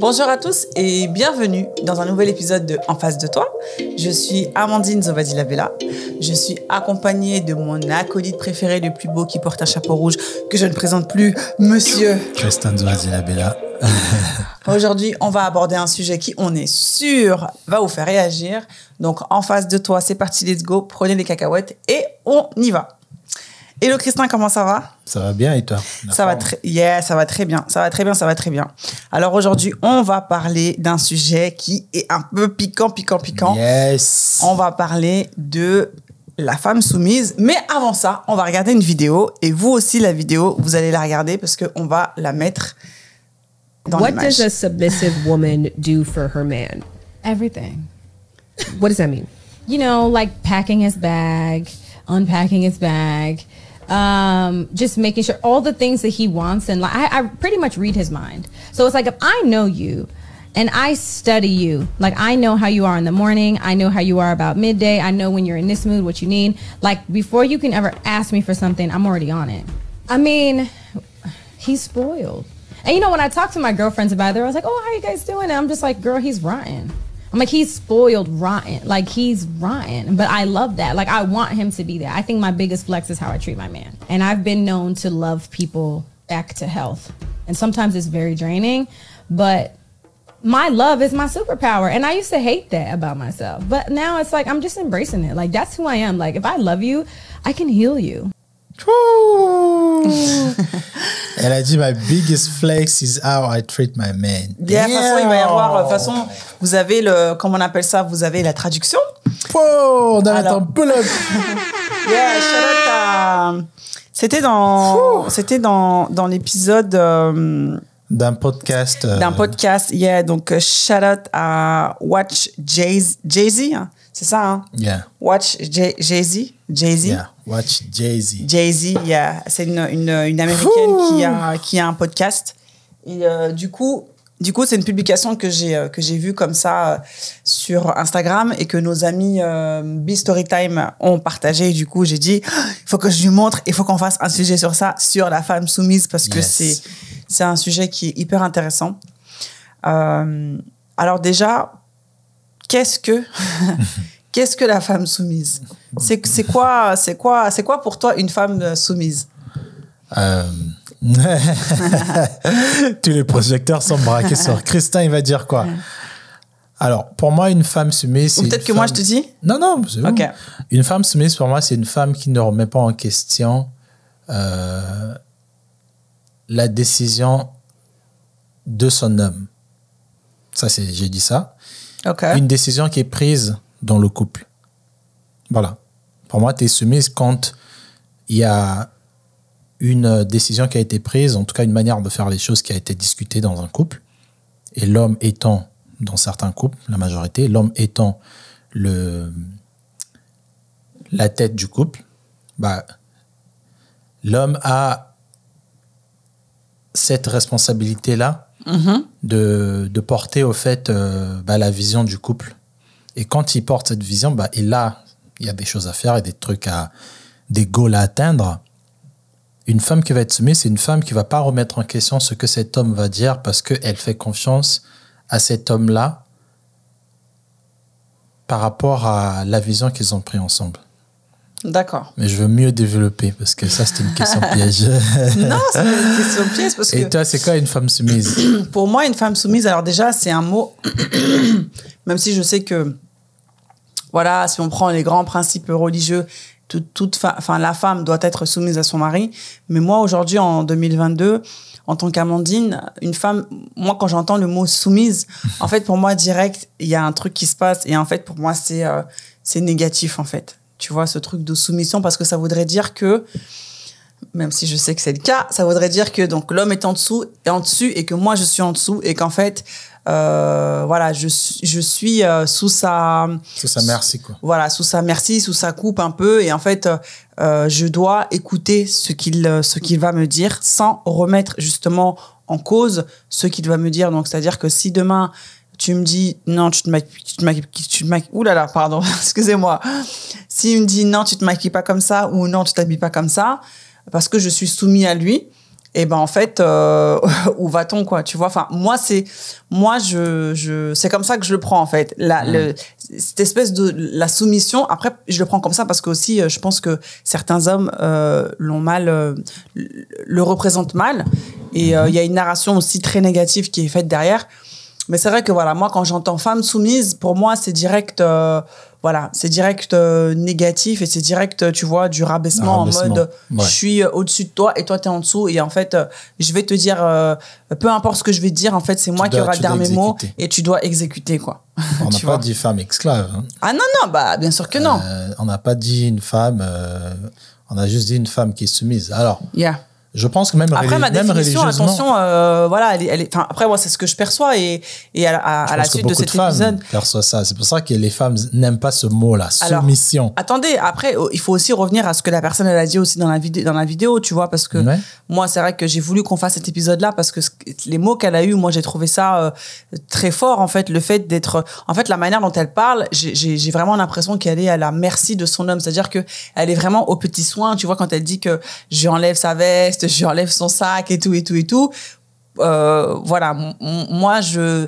Bonjour à tous et bienvenue dans un nouvel épisode de En face de toi. Je suis Amandine Zovadi-Labella. Je suis accompagnée de mon acolyte préféré, le plus beau qui porte un chapeau rouge, que je ne présente plus, monsieur. Tristan Zovadi-Labella. Aujourd'hui, on va aborder un sujet qui, on est sûr, va vous faire réagir. Donc, en face de toi, c'est parti, let's go. Prenez les cacahuètes et on y va. Hello Christin, comment ça va? Ça va bien et toi? Ça va très, yeah, ça va très bien, ça va très bien, ça va très bien. Alors aujourd'hui, on va parler d'un sujet qui est un peu piquant, piquant, piquant. Yes. On va parler de la femme soumise, mais avant ça, on va regarder une vidéo et vous aussi la vidéo, vous allez la regarder parce que on va la mettre dans what does a submissive woman do for her man? Everything. What does that mean? You know, like packing his bag, unpacking his bag, um, just making sure all the things that he wants. And like, I, I pretty much read his mind. So it's like if I know you and I study you, like I know how you are in the morning, I know how you are about midday, I know when you're in this mood, what you need. Like before you can ever ask me for something, I'm already on it. I mean, he's spoiled. And you know, when I talk to my girlfriends about it, I was like, "Oh, how you guys doing?" And I'm just like, "Girl, he's rotten." I'm like, he's spoiled rotten. Like he's rotten. But I love that. Like I want him to be there. I think my biggest flex is how I treat my man. And I've been known to love people back to health. And sometimes it's very draining, but my love is my superpower. And I used to hate that about myself. But now it's like I'm just embracing it. Like that's who I am. Like if I love you, I can heal you. Elle a dit my biggest flex is how I treat my man. Yeah, de toute façon, il va y avoir. De toute façon, vous avez le. Comment on appelle ça Vous avez la traduction. Oh, on a un pull-up. Yeah, shout out à- C'était dans. C'était dans, dans l'épisode. euh, D'un podcast. euh, d'un podcast. Yeah, donc euh, shout out à Watch Jay- Jay-Z. hein, c'est ça, hein? Yeah. Watch Jay- Jay-Z? Jay-Z? Yeah. Watch Jay-Z. Jay-Z, yeah. c'est une, une, une américaine qui a, qui a un podcast. Et euh, du coup, du coup, c'est une publication que j'ai euh, que j'ai vue comme ça euh, sur Instagram et que nos amis euh, Be Storytime ont partagé. Et du coup, j'ai dit, Ah, il faut que je lui montre, il faut qu'on fasse un sujet sur ça, sur la femme soumise, parce que c'est c'est un sujet qui est hyper intéressant. Alors déjà, qu'est-ce que qu'est-ce que la femme soumise? C'est c'est quoi c'est quoi c'est quoi pour toi une femme euh, soumise? Euh, Tous les projecteurs sont braqués sur Christin, il va dire quoi? Alors, pour moi, une femme soumise, c'est. Ou peut-être que moi je te dis? Non, non, c'est bon. Ok. Une femme soumise, pour moi, c'est une femme qui ne remet pas en question euh, la décision de son homme. Ça, c'est, j'ai dit ça. Une décision qui est prise dans le couple. Voilà. Pour moi, tu es soumise quand il y a une décision qui a été prise, en tout cas une manière de faire les choses qui a été discutée dans un couple, et l'homme étant, dans certains couples, la majorité, l'homme étant le, la tête du couple, bah, l'homme a cette responsabilité-là de, de porter au fait euh, bah, la vision du couple. Et quand il porte cette vision, bah, et là, il y a des choses à faire et des trucs à, des goals à atteindre. Une femme qui va être soumise, c'est une femme qui va pas remettre en question ce que cet homme va dire parce qu'elle fait confiance à cet homme-là par rapport à la vision qu'ils ont pris ensemble. D'accord. Mais je veux mieux développer parce que ça, c'était une question piège. non, c'est une question pièce parce Et que toi, c'est quoi une femme soumise? Pour moi une femme soumise, alors déjà c'est un mot, même si je sais que voilà, si on prend les grands principes religieux, toute, toute enfin la femme doit être soumise à son mari. Mais moi aujourd'hui en 2022, en tant qu'Amandine, une femme, moi quand j'entends le mot soumise, en fait pour moi direct il y a un truc qui se passe et en fait pour moi c'est euh, c'est négatif en fait. Tu vois ce truc de soumission parce que ça voudrait dire que même si je sais que c'est le cas, ça voudrait dire que donc l'homme est en dessous et en dessus et que moi je suis en dessous et qu'en fait euh, voilà je suis je suis euh, sous sa C'est ça, merci quoi. voilà sous sa merci sous sa coupe un peu et en fait euh, je dois écouter ce qu'il ce qu'il va me dire sans remettre justement en cause ce qu'il va me dire donc c'est à dire que si demain tu me dis non tu te maquilles tu te maquilles tu te maquilles ouh là là pardon excusez-moi. S'il me dit non tu te maquilles pas comme ça ou non tu t'habilles pas comme ça parce que je suis soumis à lui et ben en fait euh, où va-t-on quoi tu vois? Enfin moi c'est moi je, je c'est comme ça que je le prends en fait. La le, cette espèce de la soumission après je le prends comme ça parce que aussi euh, je pense que certains hommes euh, l'ont mal euh, le représentent mal. Et il y a une narration aussi très négative qui est faite derrière mais c'est vrai que voilà moi quand j'entends femme soumise pour moi c'est direct euh, voilà c'est direct euh, négatif et c'est direct tu vois du rabaissement, en mode ouais. je suis euh, au-dessus de toi et toi tu es en dessous et en fait euh, je vais te dire euh, peu importe ce que je vais te dire en fait c'est moi qui aura le dernier mot et tu dois exécuter quoi On n'a pas dit femme esclave. hein. ah non non bah bien sûr que non Euh, on n'a pas dit une femme. euh, on a juste dit une femme qui est soumise. Alors, yeah. Je pense que même, après ma définition attention euh, voilà elle est, elle est- après moi c'est ce que je perçois et et à, à- je à la suite de cet femmes épisode perçoivent ça. C'est pour ça que les femmes n'aiment pas ce mot-là, Alors, soumission. Attendez, après, oh, il faut aussi revenir à ce que la personne elle a dit aussi dans la, vidéo dans la vidéo, tu vois, parce que Ouais. moi, c'est vrai que j'ai voulu qu'on fasse cet épisode-là parce que les mots qu'elle a eus, moi, j'ai trouvé ça euh, très fort, en fait, le fait d'être... En fait, la manière dont elle parle, j'ai- vraiment l'impression qu'elle est à la merci de son homme, c'est-à-dire que elle est vraiment au petit soin, tu vois, quand elle dit que je lui enlève sa veste, je lui enlève son sac et tout, et tout, et tout. Euh, voilà, moi, je,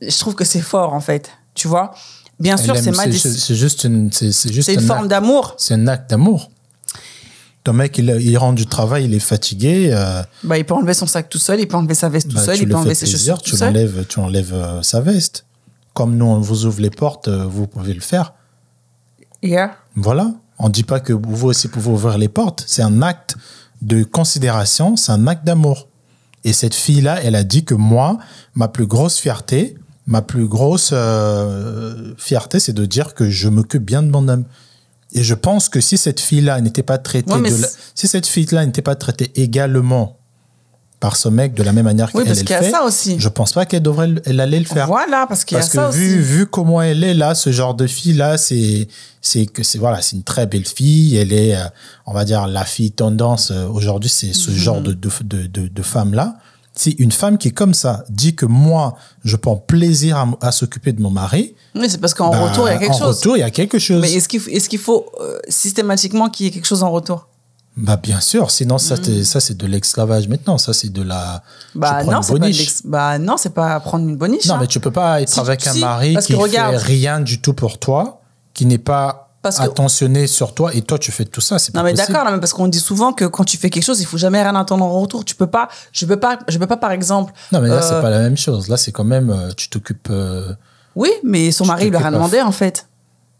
je trouve que c'est fort, en fait, tu vois? Bien sûr, c'est ma c'est juste une, c'est juste une un forme d'amour. C'est un acte d'amour. Ton mec, il, il rentre du travail, il est fatigué. euh, Bah, il peut enlever son sac tout seul, il peut enlever sa veste tout bah, seul, tu il peut le enlever ses plaisir, chaussures tu tout seul. enlèves, tu enlèves euh, sa veste. Comme nous, on vous ouvre les portes, vous pouvez le faire. Yeah. Voilà. On ne dit pas que vous aussi pouvez ouvrir les portes. C'est un acte de considération, c'est un acte d'amour. Et cette fille-là, elle a dit que moi, ma plus grosse fierté, ma plus grosse euh, fierté, c'est de dire que je m'occupe bien de mon homme. Et je pense que si cette fille-là n'était pas traitée Ouais, de la- si cette fille-là n'était pas traitée également par ce mec de la même manière Oui, qu'elle parce elle qu'il y a fait, ça aussi. je pense pas qu'elle devrait, elle allait le faire. Voilà, parce qu'il y a Parce ça que vu, aussi. vu comment elle est là, ce genre de fille là, c'est c'est que c'est voilà, c'est une très belle fille. Elle est, euh, on va dire, la fille tendance euh, aujourd'hui, c'est ce Mhm. genre de de, de, de, de femme là. Si une femme qui est comme ça dit que moi, je prends plaisir à, s'occuper de mon mari, Oui, c'est parce qu'en bah, retour, il y a quelque en chose. retour, il y a quelque chose. Mais est-ce qu'il qu'il faut euh, systématiquement qu'il y ait quelque chose en retour? Bah bien sûr, sinon ça c'est- ça c'est de l'esclavage maintenant, ça c'est de la. Bah non, une c'est pas bah non, c'est pas prendre une boniche. Non, hein. mais tu peux pas être Si, avec un mari qui regarde. fait rien du tout pour toi, qui n'est pas Parce que- attentionné sur toi et toi tu fais tout ça. C'est Non mais d'accord, mais parce qu'on dit souvent que quand tu fais quelque chose, il faut jamais rien attendre en retour. Tu peux pas, je peux pas, je peux pas par exemple. Non, mais là euh, c'est pas la même chose. Là c'est quand même euh, tu t'occupes. euh, Oui, mais son Tu mari lui a rien demandé en fait.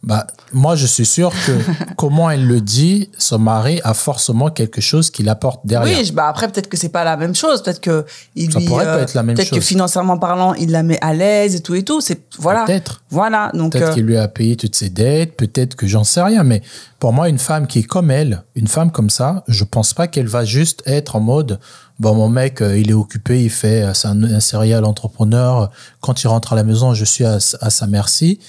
Bah moi je suis sûr que comment elle le dit, son mari a forcément quelque chose qui l'apporte derrière. Oui, bah après peut-être que c'est pas la même chose, peut-être que il Ça lui, pourrait pas être la même peut-être que chose. financièrement parlant, il la met à l'aise et tout et tout. C'est voilà, Peut-être. voilà. Donc Peut-être euh, qu'il lui a payé toutes ses dettes, peut-être que j'en sais rien, mais pour moi, une femme qui est comme elle, une femme comme ça, je pense pas qu'elle va juste être en mode, bon, mon mec, euh, il est occupé, il fait, euh, c'est un, un serial entrepreneur, quand il rentre à la maison, je suis à, à sa merci,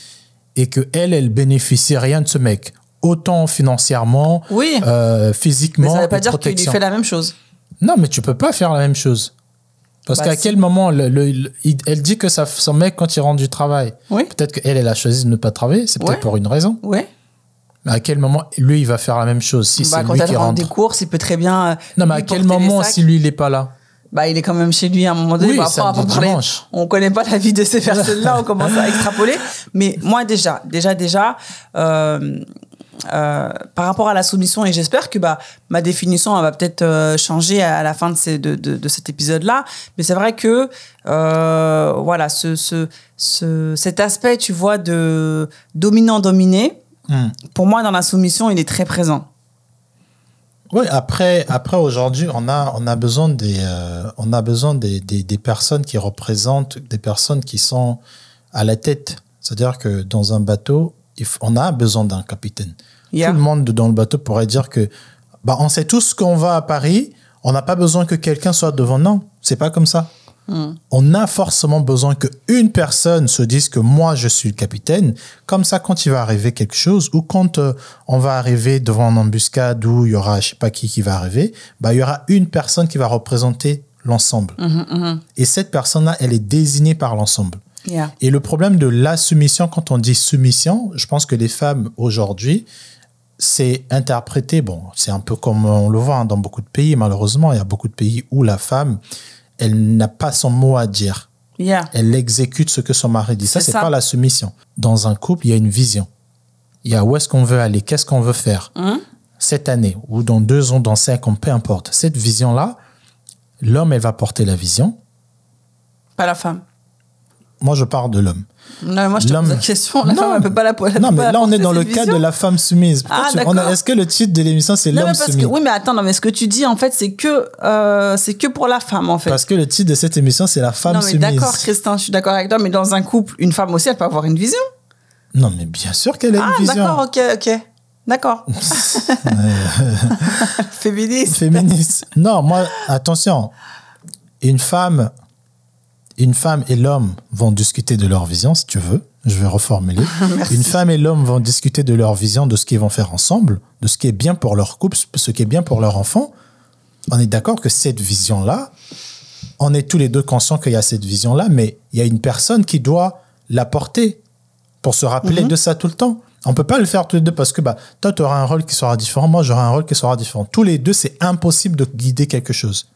et que elle, elle bénéficie rien de ce mec, autant financièrement, oui, euh, mais physiquement, ça veut pas dire qu'il lui fait la même chose. Non, mais tu peux pas faire la même chose. Parce Bah, qu'à quel moment, le- le- le- il- elle dit que ça, son mec, quand il rentre du travail, Oui, peut-être qu'elle, elle a choisi de ne pas travailler, c'est peut-être Ouais. pour une raison. oui. Mais à quel moment, lui, il va faire la même chose si Bah, c'est quand lui qui rentre des courses, il peut très bien. euh, Non, mais à quel moment, si lui, il n'est pas là? Bah, il est quand même chez lui à un moment donné. Oui, Bah, après, parler- dimanche. On connaît pas la vie de ces personnes-là, on commence à extrapoler. Mais moi, déjà, déjà, déjà, euh, euh, par rapport à la soumission, et j'espère que bah, ma définition elle va peut-être euh, changer à la fin de, ces- de, de, de cet épisode-là. Mais c'est vrai que, euh, voilà, ce, ce, ce, cet aspect, tu vois, de dominant-dominé, Hmm. pour moi, dans la soumission, il est très présent. Oui, après, après aujourd'hui, on a, on a besoin, des, euh, on a besoin des, des, des personnes qui représentent, des personnes qui sont à la tête. C'est-à-dire que dans un bateau, on a besoin d'un capitaine. Yeah. Tout le monde dans le bateau pourrait dire que bah, on sait tous qu'on va à Paris, on n'a pas besoin que quelqu'un soit devant. Non, c'est pas comme ça. Hmm. On a forcément besoin qu'une personne se dise que moi, je suis le capitaine. Comme ça, quand il va arriver quelque chose ou quand euh, on va arriver devant une embuscade où il y aura, je sais pas qui qui va arriver, bah, il y aura une personne qui va représenter l'ensemble. Mhm, mhm. Et cette personne-là, elle est désignée par l'ensemble. Yeah. Et le problème de la soumission, quand on dit soumission, je pense que les femmes aujourd'hui, c'est interprété, bon, c'est un peu comme on le voit hein, dans beaucoup de pays, malheureusement, il y a beaucoup de pays où la femme, elle n'a pas son mot à dire. Yeah. Elle exécute ce que son mari dit. Ça, C'est pas la soumission. Dans un couple, il y a une vision. Il y a où est-ce qu'on veut aller, qu'est-ce qu'on veut faire Hum? cette année, ou dans deux ans, dans cinq ans, peu importe. Cette vision-là, l'homme, elle va porter la vision. Pas la femme. Moi, je parle de l'homme. Non, moi, je te pose la question. La Non. femme, elle peut pas la elle Non, mais là, on est dans le cas de la femme soumise. Ah, tu- a-. Est-ce que le titre de l'émission, c'est l'homme mais soumis que, oui, mais attends, non, mais ce que tu dis, en fait, c'est que, euh, c'est que pour la femme, en fait. Parce que le titre de cette émission, c'est la femme non, mais soumise. d'accord, Christin, je suis d'accord avec toi, mais dans un couple, une femme aussi, elle peut avoir une vision. Non, mais bien sûr qu'elle a Ah, une vision. d'accord, ok, ok. D'accord. Féministe. féministe. Non, moi, attention. Une femme, une femme et l'homme vont discuter de leur vision, si tu veux. Je vais reformuler. Une femme et l'homme vont discuter de leur vision, de ce qu'ils vont faire ensemble, de ce qui est bien pour leur couple, ce qui est bien pour leur enfant. On est d'accord que cette vision-là, on est tous les deux conscients qu'il y a cette vision-là, mais il y a une personne qui doit la porter pour se rappeler de ça tout le temps. On peut pas le faire tous les deux parce que bah, toi, tu auras un rôle qui sera différent, moi, j'aurai un rôle qui sera différent. Tous les deux, c'est impossible de guider quelque chose.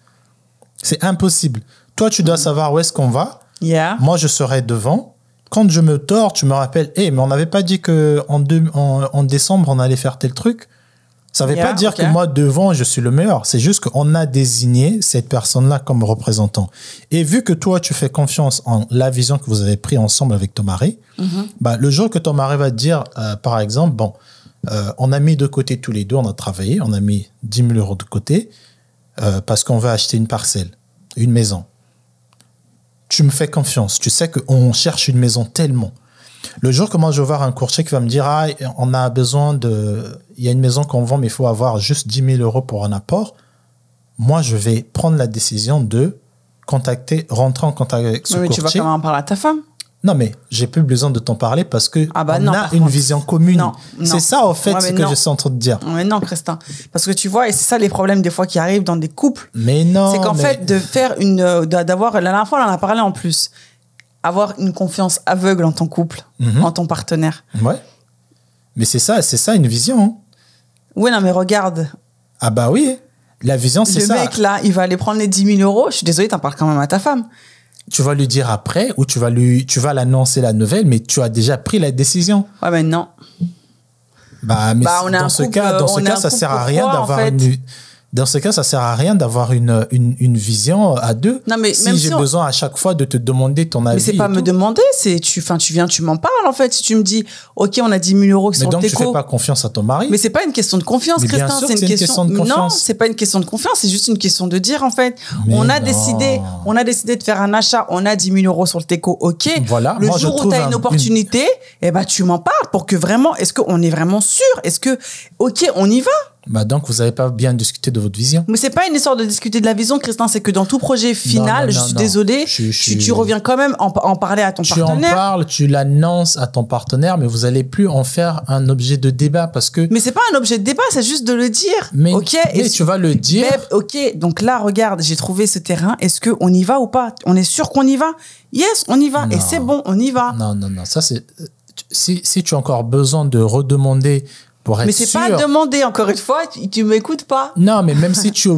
C'est impossible. Toi, tu dois savoir où est-ce qu'on va. Yeah. Moi, je serai devant. Quand je me tords, tu me rappelles, hé, mais on n'avait pas dit que en, deux- en, en décembre, on allait faire tel truc. Ça ne veut Yeah, pas dire que moi, devant, je suis le meilleur. C'est juste qu'on a désigné cette personne-là comme représentant. Et vu que toi, tu fais confiance en la vision que vous avez prise ensemble avec ton mari, bah, le jour que ton mari va te dire, euh, par exemple, bon, euh, on a mis de côté tous les deux, on a travaillé, on a mis 10 000 euros de côté euh, parce qu'on veut acheter une parcelle, une maison. Tu me fais confiance. Tu sais qu'on cherche une maison tellement. Le jour que moi je vais voir un courtier qui va me dire ah on a besoin de il y a une maison qu'on vend mais il faut avoir juste 10 000 euros pour un apport moi je vais prendre la décision de contacter rentrer en contact avec ce Oui, mais tu vas quand même en parler à ta femme. Non mais j'ai plus besoin de t'en parler parce que Ah bah on non, a une contre. vision commune c'est ça au fait Ouais, ce que non. je suis en train de dire Mais non, Christin. Parce que tu vois, et c'est ça les problèmes des fois qui arrivent dans des couples. mais non c'est qu'en mais- fait, de faire une. euh, d'a- d'avoir. La dernière fois, on en a parlé en plus. Avoir une confiance aveugle en ton couple, Mhm. en ton partenaire. ouais mais c'est ça c'est ça une vision hein. Oui, non, mais regarde. ah bah oui la vision c'est Le ça mec, là, il va aller prendre les 10 000 euros. Je suis désolée, t'en parles quand même à ta femme. Tu vas lui dire après ou tu vas lui tu vas l'annoncer la nouvelle mais tu as déjà pris la décision Ouais, mais non. Bah, mais Bah, on dans un ce couple, cas, dans ce cas, ça sert à rien en d'avoir fait une. Dans ce cas, ça sert à rien d'avoir une, une, une vision à deux. Non, mais si même j'ai si on- besoin à chaque fois de te demander ton avis. Mais c'est pas me tout. demander, c'est tu, enfin, tu viens, tu m'en parles en fait. Si tu me dis, ok, on a 10 000 euros Mais sur donc, le tu fais pas confiance à ton mari. Mais c'est pas une question de confiance, Mais Christin. C'est une, question. de Non, confiance. c'est pas une question de confiance. C'est juste une question de dire en fait. Mais on a non. décidé, on a décidé de faire un achat. On a 10 000 euros sur le déco. Ok. Voilà, Le moi, jour où tu as un- une opportunité, eh ben tu m'en parles pour que vraiment. Est-ce qu'on est vraiment sûr? Est-ce que, ok, on y va? Bah, donc, vous n'avez pas bien discuté de votre vision. Mais c'est pas une histoire de discuter de la vision, Christin. C'est que dans tout projet final, non, je non, suis Je- je- tu, tu reviens quand même en, en parler à ton Tu en partenaire. parles, tu l'annonces à ton partenaire, mais vous allez plus en faire un objet de débat parce que. Mais c'est pas un objet de débat, c'est juste de le dire. Mais, ok? mais et tu vas le dire. Babe, ok, donc là, regarde, j'ai trouvé ce terrain. Est-ce qu'on y va ou pas? On est sûr qu'on y va? Yes, on y va. Et c'est bon, on y va. Non, non, non. Ça, c'est. Si, si tu as encore besoin de redemander pour être Mais c'est pas demander, encore une fois, tu, tu m'écoutes pas. Non, mais même si tu,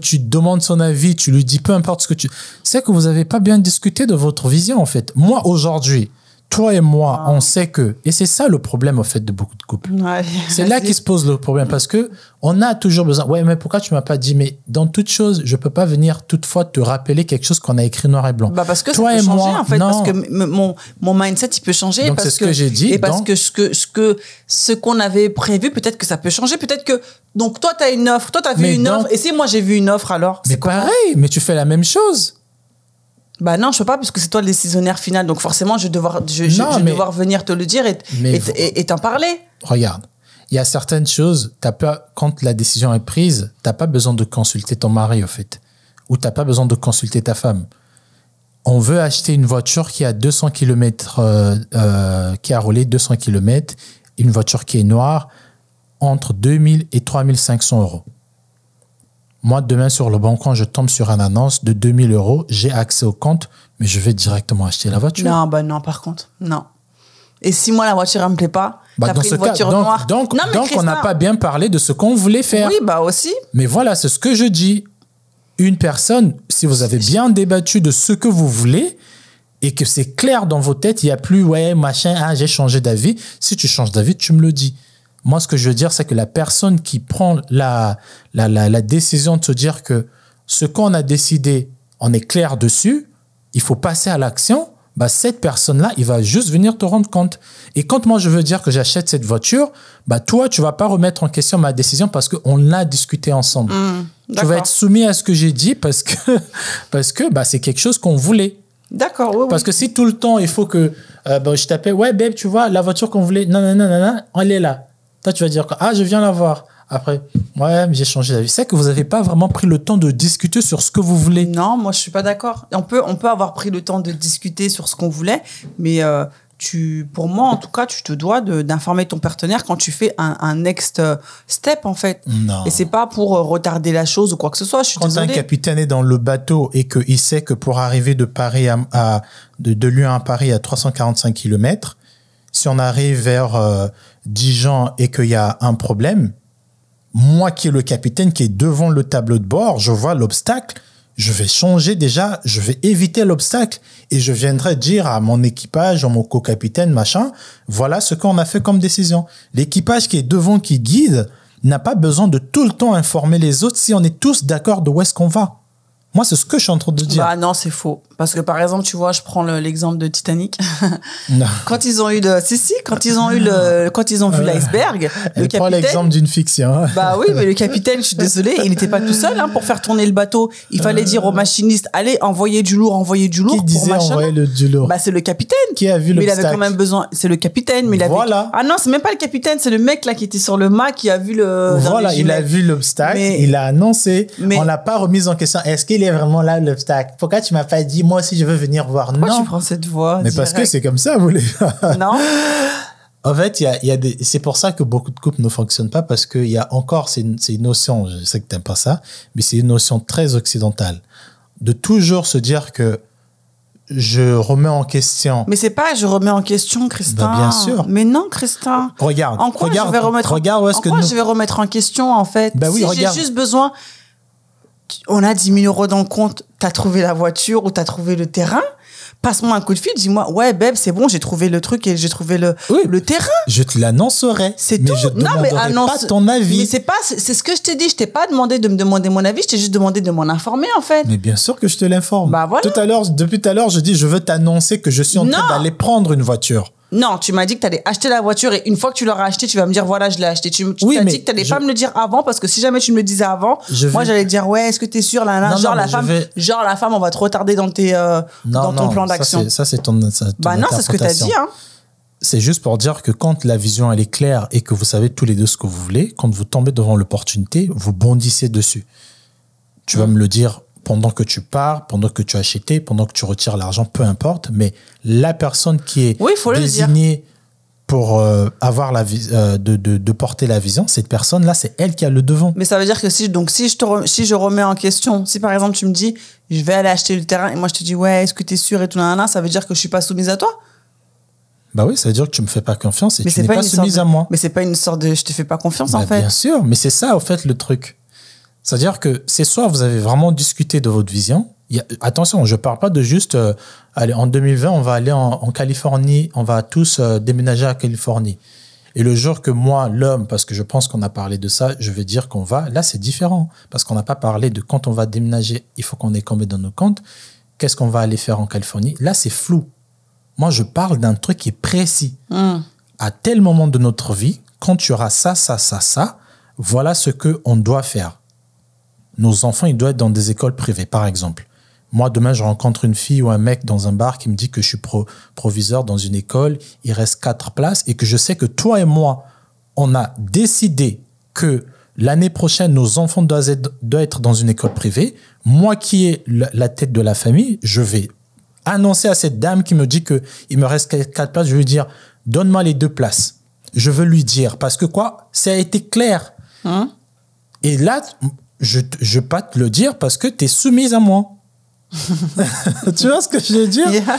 tu demandes son avis, tu lui dis peu importe ce que tu. C'est que vous n'avez pas bien discuté de votre vision, en fait. Moi, aujourd'hui, toi et moi, Ah. on sait que. Et c'est ça le problème, en fait, de beaucoup de couples. Ouais, C'est là qui se pose le problème parce que on a toujours besoin. Ouais, mais pourquoi tu m'as pas dit Mais dans toute chose, je peux pas venir toutefois te rappeler quelque chose qu'on a écrit noir et blanc. Bah parce que Toi ça et peut changer moi, en fait non. parce que mon mon mindset il peut changer Donc, c'est ce que j'ai dit, et parce donc- que ce que ce que ce qu'on avait prévu peut-être que ça peut changer peut-être que donc toi tu as une offre toi tu as vu Mais une donc- offre et si moi j'ai vu une offre alors Mais pareil, mais tu fais la même chose. Bah non je peux pas parce que c'est toi le décisionnaire final donc forcément je vais devoir je, je- Non, je vais mais- devoir venir te le dire et Mais et- vous- et et t'en parler Regarde, il y a certaines choses, t'as pas, quand la décision est prise, t'as pas besoin de consulter ton mari, au fait. Ou t'as pas besoin de consulter ta femme. On veut acheter une voiture qui a 200 km, qui a roulé 200 km, une voiture qui est noire, entre 2000 et 3500 euros. Moi, demain, sur le bon coin, je tombe sur une annonce de 2000 euros, j'ai accès au compte, mais je vais directement acheter la voiture. non bah non par contre non Et si moi la voiture elle me plaît pas, Bah, dans pris ce une cas, voiture donc, noire. donc, Non, donc on n'a pas bien parlé de ce qu'on voulait faire. Oui, bah aussi. Mais voilà, c'est ce que je dis. Une personne, si vous avez bien débattu de ce que vous voulez et que c'est clair dans vos têtes, il n'y a plus, ouais, machin, ah, j'ai changé d'avis. Si tu changes d'avis, tu me le dis. Moi, ce que je veux dire, c'est que la personne qui prend la, la, la, la décision de se dire que ce qu'on a décidé, on est clair dessus, il faut passer à l'action, bah, cette personne-là, il va juste venir te rendre compte. Et quand moi, je veux dire que j'achète cette voiture, bah, toi, tu vas pas remettre en question ma décision parce qu'on l'a discuté ensemble. tu d'accord. vas être soumis à ce que j'ai dit parce que, parce que bah, c'est quelque chose qu'on voulait. D'accord, oui, oui. Parce que si tout le temps, il faut que euh, bah, je t'appelle, ouais, babe, tu vois, la voiture qu'on voulait, non, non, non, non, non, elle est là. Toi, tu vas dire, ah, je viens la voir. Après, ouais, mais j'ai changé d'avis. C'est que vous n'avez pas vraiment pris le temps de discuter sur ce que vous voulez. Non, moi je suis pas d'accord. On peut, on peut avoir pris le temps de discuter sur ce qu'on voulait, mais euh, tu, pour moi en tout cas, tu te dois d'informer ton partenaire quand tu fais un, un next euh, step en fait. Non. Et c'est pas pour euh, retarder la chose ou quoi que ce soit. Je suis Quand un capitaine est dans le bateau et qu'il sait que pour arriver de Paris à, à- de, de Lyon à Paris à 345 km, si on arrive vers euh, Dijon et qu'il y a un problème, moi qui est le capitaine qui est devant le tableau de bord, je vois l'obstacle, je vais changer déjà, je vais éviter l'obstacle et je viendrai dire à mon équipage, à mon co-capitaine, machin, voilà ce qu'on a fait comme décision. L'équipage qui est devant, qui guide, n'a pas besoin de tout le temps informer les autres si on est tous d'accord de où est-ce qu'on va. Moi, c'est ce que je suis en train de dire. Bah non, c'est faux. Parce que par exemple, tu vois, je prends le- l'exemple de Titanic. Non. quand ils ont eu le, si si, quand ils ont eu le, quand ils ont vu l'iceberg, le Elle prend capitaine. l'exemple d'une fiction. hein. Bah oui, mais le capitaine, je suis désolée, il n'était pas tout seul hein, pour faire tourner le bateau. Il fallait dire au machiniste, allez, envoyez du lourd, envoyez du lourd Qui pour disait machin. envoyer le, du lourd? Bah c'est le capitaine. Qui a vu Mais il avait quand même besoin. C'est le capitaine, mais il avait. Voilà. Ah non, c'est même pas le capitaine, c'est le mec là qui était sur le mât qui a vu le. Voilà, il a vu l'obstacle, Mais- il a annoncé, Mais- on l'a pas remis en question. Est-ce qu'il est vraiment là l'obstacle Pourquoi tu m'as pas dit moi aussi je veux venir voir? Pourquoi Non, tu prends cette voix mais parce que direct? c'est comme ça, vous les. Non. en fait, il y a, il y a des, c'est pour ça que beaucoup de couples ne fonctionnent pas parce qu'il y a encore c'est une, c'est une notion. Je sais que t'aimes pas ça, mais c'est une notion très occidentale de toujours se dire que je remets en question. Mais c'est pas, je remets en question, Christin. Bah, bien sûr. Mais non, Christin. Regarde, En quoi regarde, je vais remettre regarde où est-ce en que quoi nous. je vais remettre en question en fait? Bah oui, Si regarde. j'ai juste besoin on a 10 000 euros dans le compte, t'as trouvé la voiture ou t'as trouvé le terrain, passe-moi un coup de fil, dis-moi ouais Beb, c'est bon, j'ai trouvé le truc et j'ai trouvé le, Oui. le terrain. Je te l'annoncerai. C'est mais tout. je ne demanderai annonce- pas ton avis. Mais c'est pas, c'est ce que je t'ai dit. Je t'ai pas demandé de me demander mon avis. Je t'ai juste demandé de m'en informer en fait. Mais bien sûr que je te l'informe. Bah voilà. Tout à l'heure, depuis tout à l'heure, je dis je veux t'annoncer que je suis en train Non. d'aller prendre une voiture. Non, tu m'as dit que t'allais acheter la voiture et une fois que tu l'auras acheté, tu vas me dire voilà, je l'ai acheté. Tu, tu Oui, mais dit que t'allais je- pas me le dire avant parce que si jamais tu me le disais avant, Je moi vais- j'allais dire ouais, est-ce que t'es sûr là, là, Non, genre non, la femme, vais- genre la femme, on va te retarder dans tes euh, Non, dans ton plan d'action. Ça, c'est ton, ça, ton Bah non, c'est ce que t'as interprétation. dit hein. C'est juste pour dire que quand la vision elle est claire et que vous savez tous les deux ce que vous voulez, quand vous tombez devant l'opportunité, vous bondissez dessus. Tu vas me le dire pendant que tu pars, pendant que tu as acheté, pendant que tu retires l'argent, peu importe. Mais la personne qui est Oui, faut désignée pour euh, avoir la vis- euh, de, de, de porter la vision, cette personne-là, c'est elle qui a le devant. Mais ça veut dire que si donc si je te re- si je remets en question, si par exemple tu me dis je vais aller acheter le terrain et moi je te dis ouais, est-ce que t'es sûr et tout nanana, ça veut dire que je suis pas soumise à toi? Bah oui, ça veut dire que tu me fais pas confiance et Mais tu n'es pas pas soumise de- à moi. Mais c'est pas une sorte de je te fais pas confiance Bah, en fait. Bien sûr, mais c'est ça, en fait, le truc. C'est-à-dire que c'est soit vous avez vraiment discuté de votre vision. Il y a- attention, je parle pas de juste, euh, allez, en 2020, on va aller en, en Californie, on va tous euh, déménager à Californie. Et le jour que moi, l'homme, parce que je pense qu'on a parlé de ça, je vais dire qu'on va, là, c'est différent. Parce qu'on n'a pas parlé de quand on va déménager, il faut qu'on ait combien dans nos comptes, qu'est-ce qu'on va aller faire en Californie? Là, c'est flou. Moi, je parle d'un truc qui est précis Hum. à tel moment de notre vie, quand tu auras ça, ça, ça, ça, voilà ce que on doit faire. Nos enfants, ils doivent être dans des écoles privées, par exemple. Moi, demain, je rencontre une fille ou un mec dans un bar qui me dit que je suis pro- proviseur dans une école, il reste quatre places et que je sais que toi et moi, on a décidé que l'année prochaine, nos enfants doivent être, doivent être dans une école privée. Moi qui ai la tête de la famille, je vais annoncer à cette dame qui me dit que il me reste qu- quatre places, je vais lui dire donne-moi les deux places. Je veux lui dire parce que quoi, ça a été clair. Hein? Et là, je je pas te le dire parce que tu es soumise à moi. tu vois ce que je veux dire? Yeah.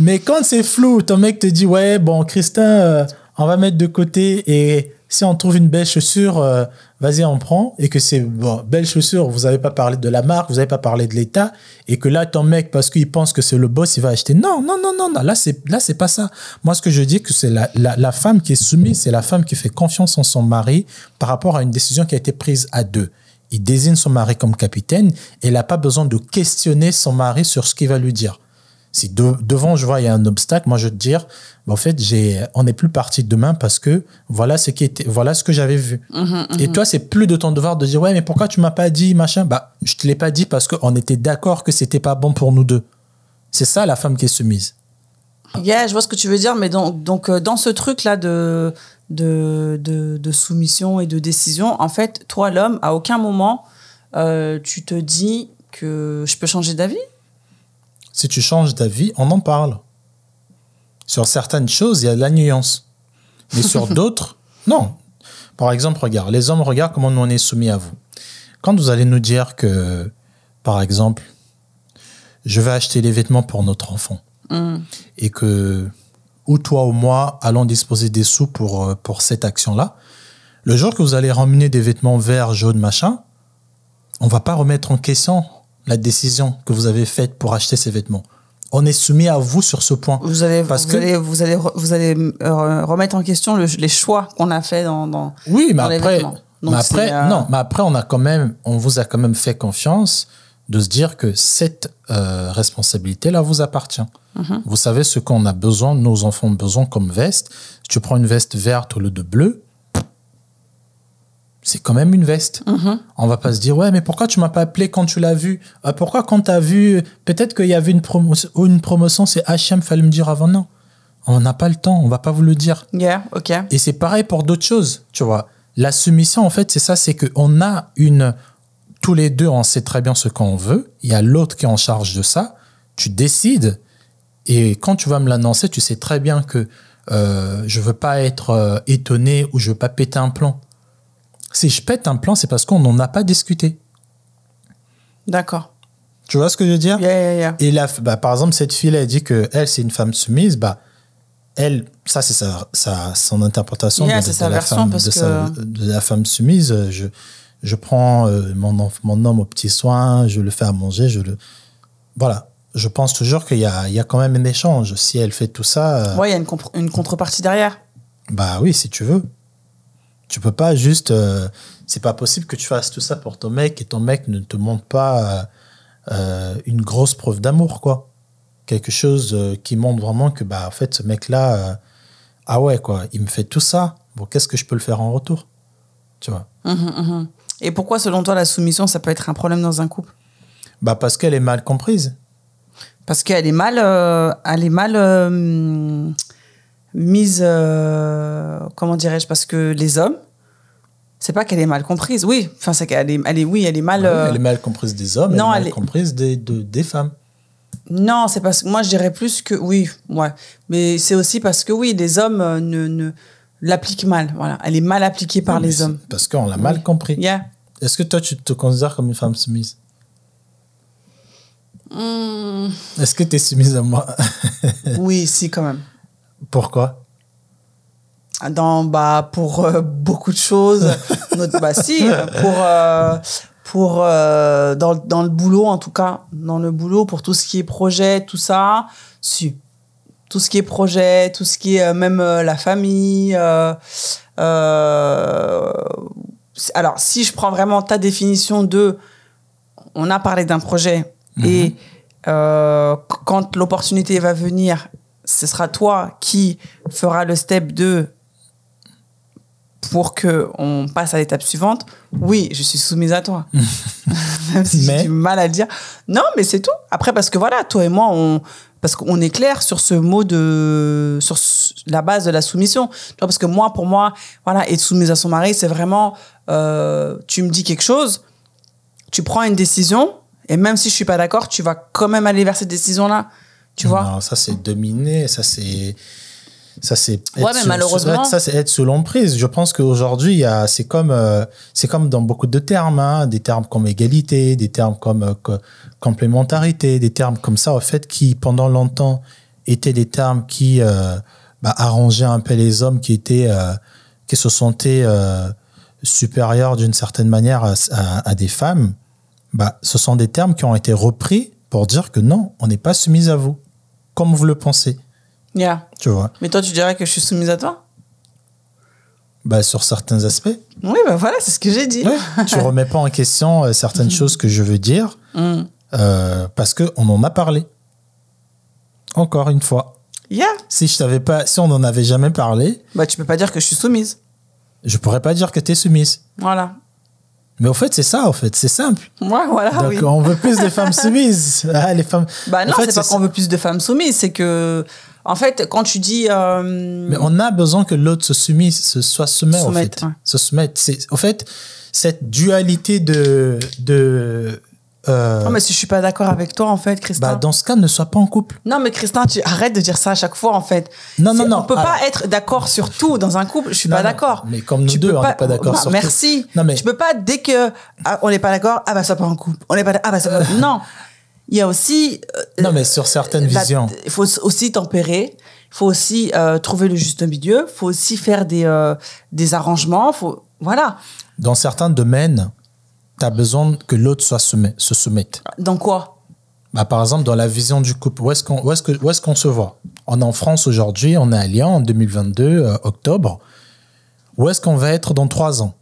Mais quand c'est flou, ton mec te dit ouais bon Christin, euh, on va mettre de côté et si on trouve une belle chaussure, euh, vas-y on prend et que c'est bon belle chaussure, vous avez pas parlé de la marque, vous avez pas parlé de l'état et que là ton mec parce qu'il pense que c'est le boss, il va acheter. Non non non non non là c'est là c'est pas ça. Moi ce que je dis que c'est la, la la femme qui est soumise, c'est la femme qui fait confiance en son mari par rapport à une décision qui a été prise à deux. Il désigne son mari comme capitaine et elle n'a pas besoin de questionner son mari sur ce qu'il va lui dire. Si de- devant je vois il y a un obstacle, moi je vais te dire, bah, en fait j'ai, on n'est plus parti demain parce que voilà ce qui était, voilà ce que j'avais vu. Et toi c'est plus de ton devoir de dire ouais mais pourquoi tu m'as pas dit machin? Bah je te l'ai pas dit parce qu'on était d'accord que c'était pas bon pour nous deux. C'est ça la femme qui est soumise. Yeah, je vois ce que tu veux dire, mais donc, donc euh, dans ce truc-là de, de, de, de soumission et de décision, en fait, toi, l'homme, à aucun moment, euh, tu te dis que je peux changer d'avis Si tu changes d'avis, on en parle. Sur certaines choses, il y a de la nuance. Mais sur d'autres, non. Par exemple, regarde, les hommes, regardent comment nous on est soumis à vous. Quand vous allez nous dire que, par exemple, je vais acheter des vêtements pour notre enfant et que, ou toi ou moi, allons disposer des sous pour, euh, pour cette action-là, le jour que vous allez ramener des vêtements verts, jaunes, machin, on va pas remettre en question la décision que vous avez faite pour acheter ces vêtements. On est soumis à vous sur ce point. Vous allez, Parce vous que- allez, vous allez, re- vous allez euh, remettre en question le- les choix qu'on a fait dans, dans Oui, mais dans les après, vêtements. Donc, mais après, euh, non, mais après, on a quand même, on vous a quand même fait confiance de se dire que cette euh, responsabilité-là vous appartient. Mhm. Vous savez ce qu'on a besoin, nos enfants ont besoin comme veste. Si tu prends une veste verte au lieu de bleu, c'est quand même une veste. Mhm. On va pas se dire ouais mais pourquoi tu m'as pas appelé quand tu l'as vu? Ah, Pourquoi quand tu as vu peut-être qu'il y avait une promotion une promotion c'est H&M fallait me dire avant non. On n'a pas le temps, on va pas vous le dire. Yeah, ok. Et c'est pareil pour d'autres choses, tu vois. La soumission, en fait, c'est ça, c'est qu'on a une... Tous les deux, on sait très bien ce qu'on veut. Il y a l'autre qui est en charge de ça. Tu décides. Et quand tu vas me l'annoncer, tu sais très bien que euh, je veux pas être euh, étonné ou je veux pas péter un plan. Si je pète un plan, c'est parce qu'on n'en a pas discuté. D'accord. Tu vois ce que je veux dire? Yeah, yeah, yeah. Et la, bah, par exemple, cette fille, elle dit que elle, c'est une femme soumise. Bah, elle, ça, c'est sa, sa- son interprétation de, la femme, parce de, que- sa- de la femme soumise. Je, je prends euh, mon, mon homme au petit soin, je le fais à manger, je le. Voilà. Je pense toujours qu'il y a, il y a quand même un échange. Si elle fait tout ça, euh, Ouais, il y a une, contrepartie derrière. bah oui, si tu veux. Tu peux pas juste. euh, c'est pas possible que tu fasses tout ça pour ton mec et ton mec ne te montre pas euh, une grosse preuve d'amour, quoi. Quelque chose qui montre vraiment que, bah, en fait, ce mec-là, ah ouais, quoi, il me fait tout ça. Bon, qu'est-ce que je peux le faire en retour? Tu vois? Mhm, mhm. Et pourquoi, selon toi, la soumission, ça peut être un problème dans un couple? Bah, parce qu'elle est mal comprise. Parce qu'elle est mal, euh, elle est mal euh, mise, euh, comment dirais-je Parce que les hommes, c'est pas qu'elle est mal comprise. Oui, enfin c'est qu'elle est, elle est, oui, elle est mal. Elle est mal comprise des hommes, non, elle est elle mal est- comprise des, de- des femmes. Non, c'est parce que moi je dirais plus que oui, ouais. Mais c'est aussi parce que oui, les hommes ne, ne l'appliquent mal. Voilà, elle est mal appliquée par les hommes. Parce qu'on l'a mal compris. Yeah. Est-ce que toi, tu te considères comme une femme soumise? Hmm. Est-ce que tu es soumise à moi? Oui, si quand même. Pourquoi? Dans bah pour euh, beaucoup de choses Notre- bah si pour euh, pour euh, dans, dans le boulot en tout cas dans le boulot pour tout ce qui est projet tout ça si tout ce qui est projet tout ce qui est euh, même euh, la famille euh, alors si je prends vraiment ta définition de on a parlé d'un projet et euh, qu- quand l'opportunité va venir ce sera toi qui fera le step de pour que on passe à l'étape suivante, oui, je suis soumise à toi. Même si Mais- j'ai du mal à le dire. Non, mais c'est tout. Après, parce que voilà, toi et moi, on, parce qu'on est clair sur ce mot de, sur la base de la soumission. Parce que moi, pour moi, voilà, être soumise à son mari, c'est vraiment, euh, tu me dis quelque chose, tu prends une décision, et même si je suis pas d'accord, tu vas quand même aller vers cette décision-là. Tu vois? Non, ça c'est dominer, ça c'est. Ça c'est être Ouais, mais sous- malheureusement- ça c'est être sous l'emprise. Je pense qu'aujourd'hui, c'est comme, euh, c'est comme dans beaucoup de termes, hein, des termes comme égalité, des termes comme euh, co- complémentarité, des termes comme ça, en fait, qui pendant longtemps étaient des termes qui euh, bah, arrangeaient un peu les hommes qui étaient qui se sentaient supérieurs d'une certaine manière à, à- à des femmes. Bah, ce sont des termes qui ont été repris pour dire que non, on n'est pas soumise à vous, comme vous le pensez. Yeah. Tu vois, Mais toi, tu dirais que je suis soumise à toi? Bah, sur certains aspects, Oui, ben voilà, c'est ce que j'ai dit. ouais, tu remets pas en question euh, certaines choses que je veux dire Mm. euh, parce que on en a parlé. Encore une fois, Yeah. si je t'avais pas, si on n'en avait jamais parlé, Bah, tu peux pas dire que je suis soumise. je pourrais pas dire que tu es soumise. Voilà. Mais au fait, c'est ça, en fait, c'est simple. Ouais, voilà, Donc, oui. on veut plus de femmes soumises. Ah, les femmes. Bah non, en c'est pas qu'on veut plus de femmes soumises, c'est que, en fait, quand tu dis. euh, Mais on a besoin que l'autre se soumise, se soit soumet, en fait. ouais. Se soumette. C'est, au fait, cette dualité de, de, euh, Non, mais si je suis pas d'accord avec toi, en fait, Christin. bah, dans ce cas, ne sois pas en couple. Non, mais Christin, tu arrêtes de dire ça à chaque fois, en fait. Non, non, non. On peut Alors- pas être d'accord sur tout dans un couple. Je suis Non, pas d'accord. Mais comme nous Tu deux, on n'est pas d'accord Bah, sur tout. Merci. Non, mais- Tu peux pas, dès que ah, on n'est pas d'accord, ah bah, ça pas en couple. On n'est pas Ah bah, ça pas. non. Il y a aussi. euh, Non, mais sur certaines la- visions. Il faut aussi tempérer. Il faut aussi euh, trouver le juste milieu. Il faut aussi faire des, euh, des arrangements. Faut, voilà. Dans certains domaines, tu as besoin que l'autre soit soumet, se soumette. Dans quoi? Bah, par exemple, dans la vision du couple, où est-ce qu'on où est-ce que, où est-ce qu'on se voit? On est en France aujourd'hui, on est à Lyon en 2022, euh, octobre. Où est-ce qu'on va être dans trois ans?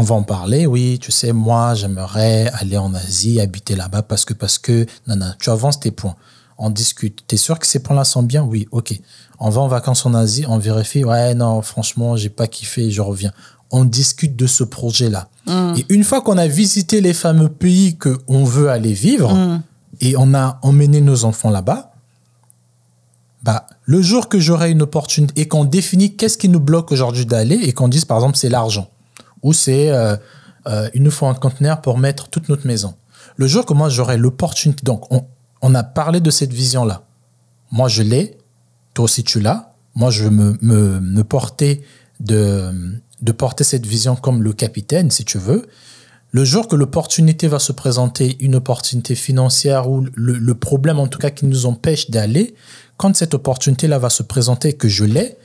On va en parler, oui, tu sais, moi, j'aimerais aller en Asie, habiter là-bas parce que, parce que, non, non, tu avances tes points. On discute. T'es sûr que ces points-là sont bien? Oui, ok. On va en vacances en Asie, on vérifie. Ouais, non, franchement, j'ai pas kiffé, je reviens. On discute de ce projet-là. Et une fois qu'on a visité les fameux pays que on veut aller vivre, et on a emmené nos enfants là-bas, bah, le jour que j'aurai une opportunité et qu'on définit qu'est-ce qui nous bloque aujourd'hui d'aller et qu'on dise par exemple c'est l'argent ou c'est euh, euh, il nous faut un conteneur pour mettre toute notre maison. Le jour que moi j'aurai l'opportunité, donc on, a parlé de cette vision-là. Moi je l'ai, toi aussi tu l'as. Moi je veux me, me, porter de, porter cette vision comme le capitaine si tu veux. Le jour que l'opportunité va se présenter, une opportunité financière ou le, le problème en tout cas qui nous empêche d'aller, quand cette opportunité-là va se présenter, que je l'ai,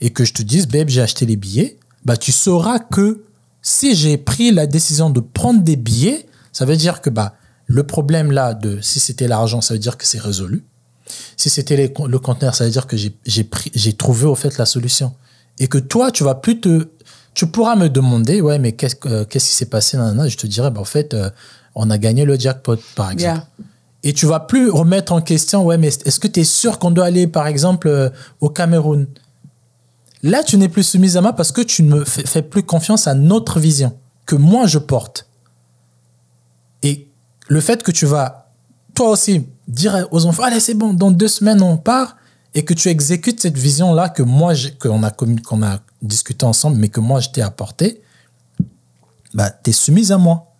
et que je te dise, babe, j'ai acheté les billets, bah, tu sauras que si j'ai pris la décision de prendre des billets, ça veut dire que bah, le problème là, de si c'était l'argent, ça veut dire que c'est résolu. Si c'était le conteneur, ça veut dire que j'ai- trouvé au fait la solution. Et que toi, tu vas plus te. Tu pourras me demander, ouais, mais qu'est-ce que- qu'est-ce qui s'est passé nanana Je te dirais, bah, en fait, euh, on a gagné le jackpot, par exemple. Yeah. Et tu vas plus remettre en question, ouais, mais est-ce que tu es sûr qu'on doit aller, par exemple, euh, au Cameroun? Là, tu n'es plus soumise à moi parce que tu ne me fais, plus confiance à notre vision que moi je porte. Et le fait que tu vas, toi aussi, dire aux enfants, allez, c'est bon, dans deux semaines, on part, et que tu exécutes cette vision-là que moi, qu'on a, qu'on a discuté ensemble, mais que moi, je t'ai apporté, bah, tu es soumise à moi.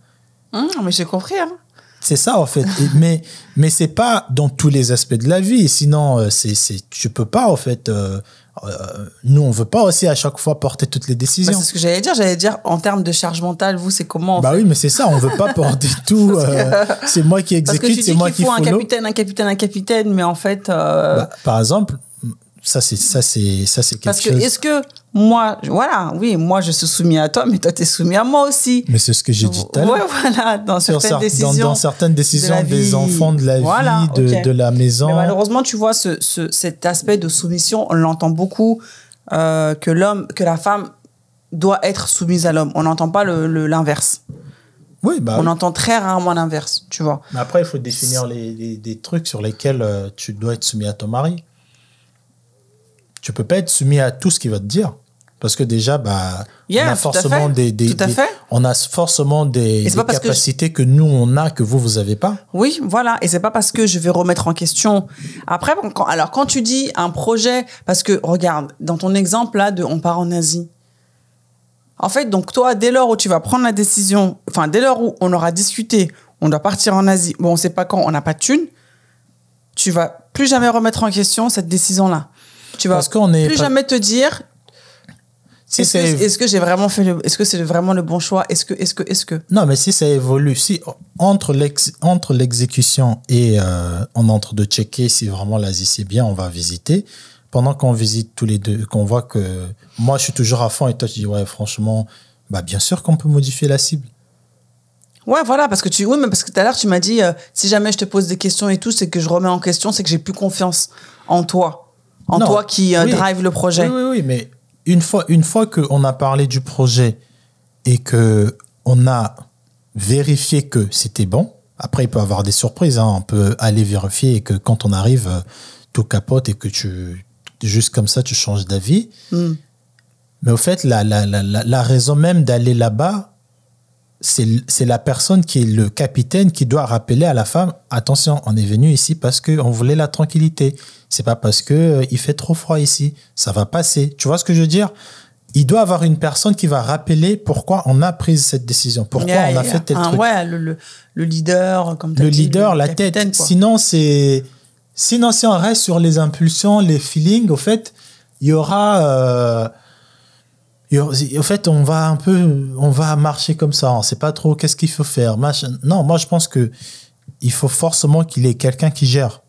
Hum, mais j'ai compris. Hein. C'est ça en fait. Et- mais mais c'est pas dans tous les aspects de la vie. Sinon, euh, c'est c'est tu peux pas en fait. euh, euh, nous, on veut pas aussi à chaque fois porter toutes les Bah, décisions. c'est ce que j'allais dire. J'allais dire en termes de charge mentale, vous, c'est comment en bah fait oui, mais c'est ça. On veut pas porter tout. euh, c'est moi qui exécute, c'est moi qu'il qui faut un capitaine, un capitaine, un capitaine, mais en fait, euh, Bah, par exemple, ça c'est ça c'est ça c'est quelque parce que chose. est-ce que moi, voilà, oui, moi je suis soumis à toi, mais toi t'es soumis à moi aussi. Mais c'est ce que j'ai dit tout à l'heure. Voilà, dans Sur certaines dans, décisions. dans certaines décisions la des enfants, de la Voilà, vie, de, de la maison. Mais malheureusement, tu vois, ce, ce- cet aspect de soumission, on l'entend beaucoup, euh, que l'homme, que la femme doit être soumise à l'homme. On n'entend pas le- le- l'inverse. Oui, bah. on oui. entend très rarement l'inverse, tu vois. Mais après, il faut définir les, trucs sur lesquels euh, tu dois être soumis à ton mari. Tu peux pas être soumis à tout ce qu'il va te dire. Parce que déjà, bah, Yeah, on a forcément des, des- Tout à des- fait. on a forcément des, c'est des pas parce que je- capacités que, nous on a que vous vous avez pas. Oui, voilà. Et c'est pas parce que je vais remettre en question. Après, bon, quand, alors quand tu dis un projet, parce que regarde, dans ton exemple là de on part en Asie. En fait, donc toi, dès lors où tu vas prendre la décision, enfin dès lors où on aura discuté, on doit partir en Asie. Bon, on sait pas quand, on n'a pas de thune. Tu vas plus jamais remettre en question cette décision là. Tu vas Parce qu'on est plus pas- jamais te dire Si Est-ce que, j'ai vraiment fait le, est-ce que c'est vraiment le bon choix? Est-ce que, est-ce que, est-ce que? Non, mais si ça évolue, si entre l'ex- entre l'exécution et euh, on est en train de checker si vraiment l'Asie c'est bien, on va visiter. Pendant qu'on visite tous les deux, qu'on voit que moi je suis toujours à fond et toi tu dis ouais franchement, bah bien sûr qu'on peut modifier la cible. Ouais, voilà, parce que tu, oui, mais parce que tout à l'heure tu m'as dit, euh, si jamais je te pose des questions et tout, c'est que je remets en question, c'est que j'ai plus confiance en toi, en Non, toi qui euh, oui. drive le projet. Oui, oui, oui, mais une fois, une fois qu'on a parlé du projet et que on a vérifié que c'était bon, après il peut y avoir des surprises, hein, on peut aller vérifier et que quand on arrive, euh, tout capote et que tu, juste comme ça, tu changes d'avis. Hmm. Mais au fait, la, la, la, la raison même d'aller là-bas, c'est la personne qui est le capitaine qui doit rappeler à la femme attention, on est venu ici parce qu'on voulait la tranquillité. C'est pas parce que euh, il fait trop froid ici. Ça va passer. Tu vois ce que je veux dire? Il doit avoir une personne qui va rappeler pourquoi on a pris cette décision, pourquoi Yeah, on a yeah. fait tel Un- truc. Ouais, le, le, le leader, comme le dit, leader, la tête. quoi. Sinon, c'est sinon si on reste sur les impulsions, les feelings, au fait, il y aura euh, au fait, on va un peu, on va marcher comme ça. On sait pas trop qu'est-ce qu'il faut faire. Non, moi je pense que il faut forcément qu'il y ait quelqu'un qui gère.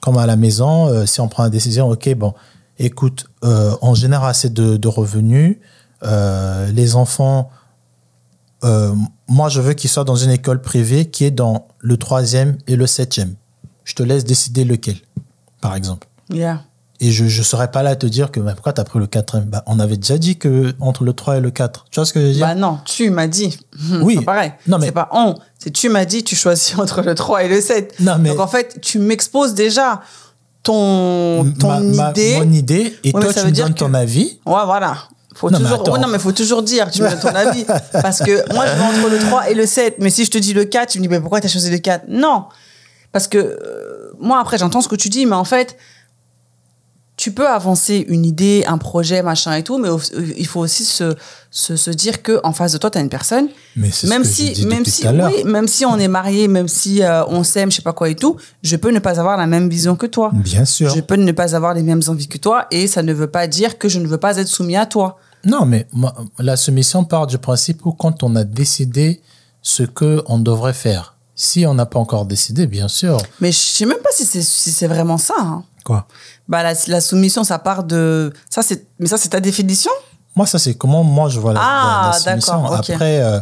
Comme à la maison, euh, si on prend une décision, ok, bon, écoute, euh, on génère assez de, revenus. euh, les enfants, moi je veux qu'ils soient dans une école privée qui est dans le troisième et le septième. Je te laisse décider lequel, par exemple. Yeah. Et je ne serais pas là à te dire que bah, pourquoi tu as pris le quatrième? Bah, On avait déjà dit que entre le 3 et le 4. Tu vois ce que je veux dire? Bah non, tu m'as dit. Oui. C'est pareil. Non, mais- C'est pas on. C'est tu m'as dit, tu choisis entre le 3 et le 7. Non, mais- Donc en fait, tu m'exposes déjà ton, ton Ma- ma- idée. Mon idée, et Ouais, mais toi tu me donnes que- ton avis. Ouais, voilà. Faut Non, mais toujours, attends. ouais, non, mais faut toujours dire, tu me donnes ton avis. Parce que moi, je vais entre le 3 et le 7. Mais si je te dis le 4, tu me dis, mais pourquoi tu as choisi le 4 Non. Parce que euh, moi, après, j'entends ce que tu dis, mais en fait, tu peux avancer une idée, un projet, machin et tout, mais il faut aussi se, se, se dire que en face de toi, tu as une personne. Mais c'est ce Même que si, même si, oui, même si on est marié, même si euh, on s'aime, je sais pas quoi et tout, je peux ne pas avoir la même vision que toi. Bien sûr. Je peux ne pas avoir les mêmes envies que toi, et ça ne veut pas dire que je ne veux pas être soumis à toi. Non, mais moi, la soumission part du principe où quand on a décidé ce que on devrait faire. Si on n'a pas encore décidé, bien sûr. Mais je sais même pas si c'est si c'est vraiment ça. hein. Quoi? Bah la, la soumission, ça part de ça c'est mais ça c'est ta définition? Moi, ça, c'est comment moi je vois la, Ah, la- la soumission. d'accord, ok. Après, euh,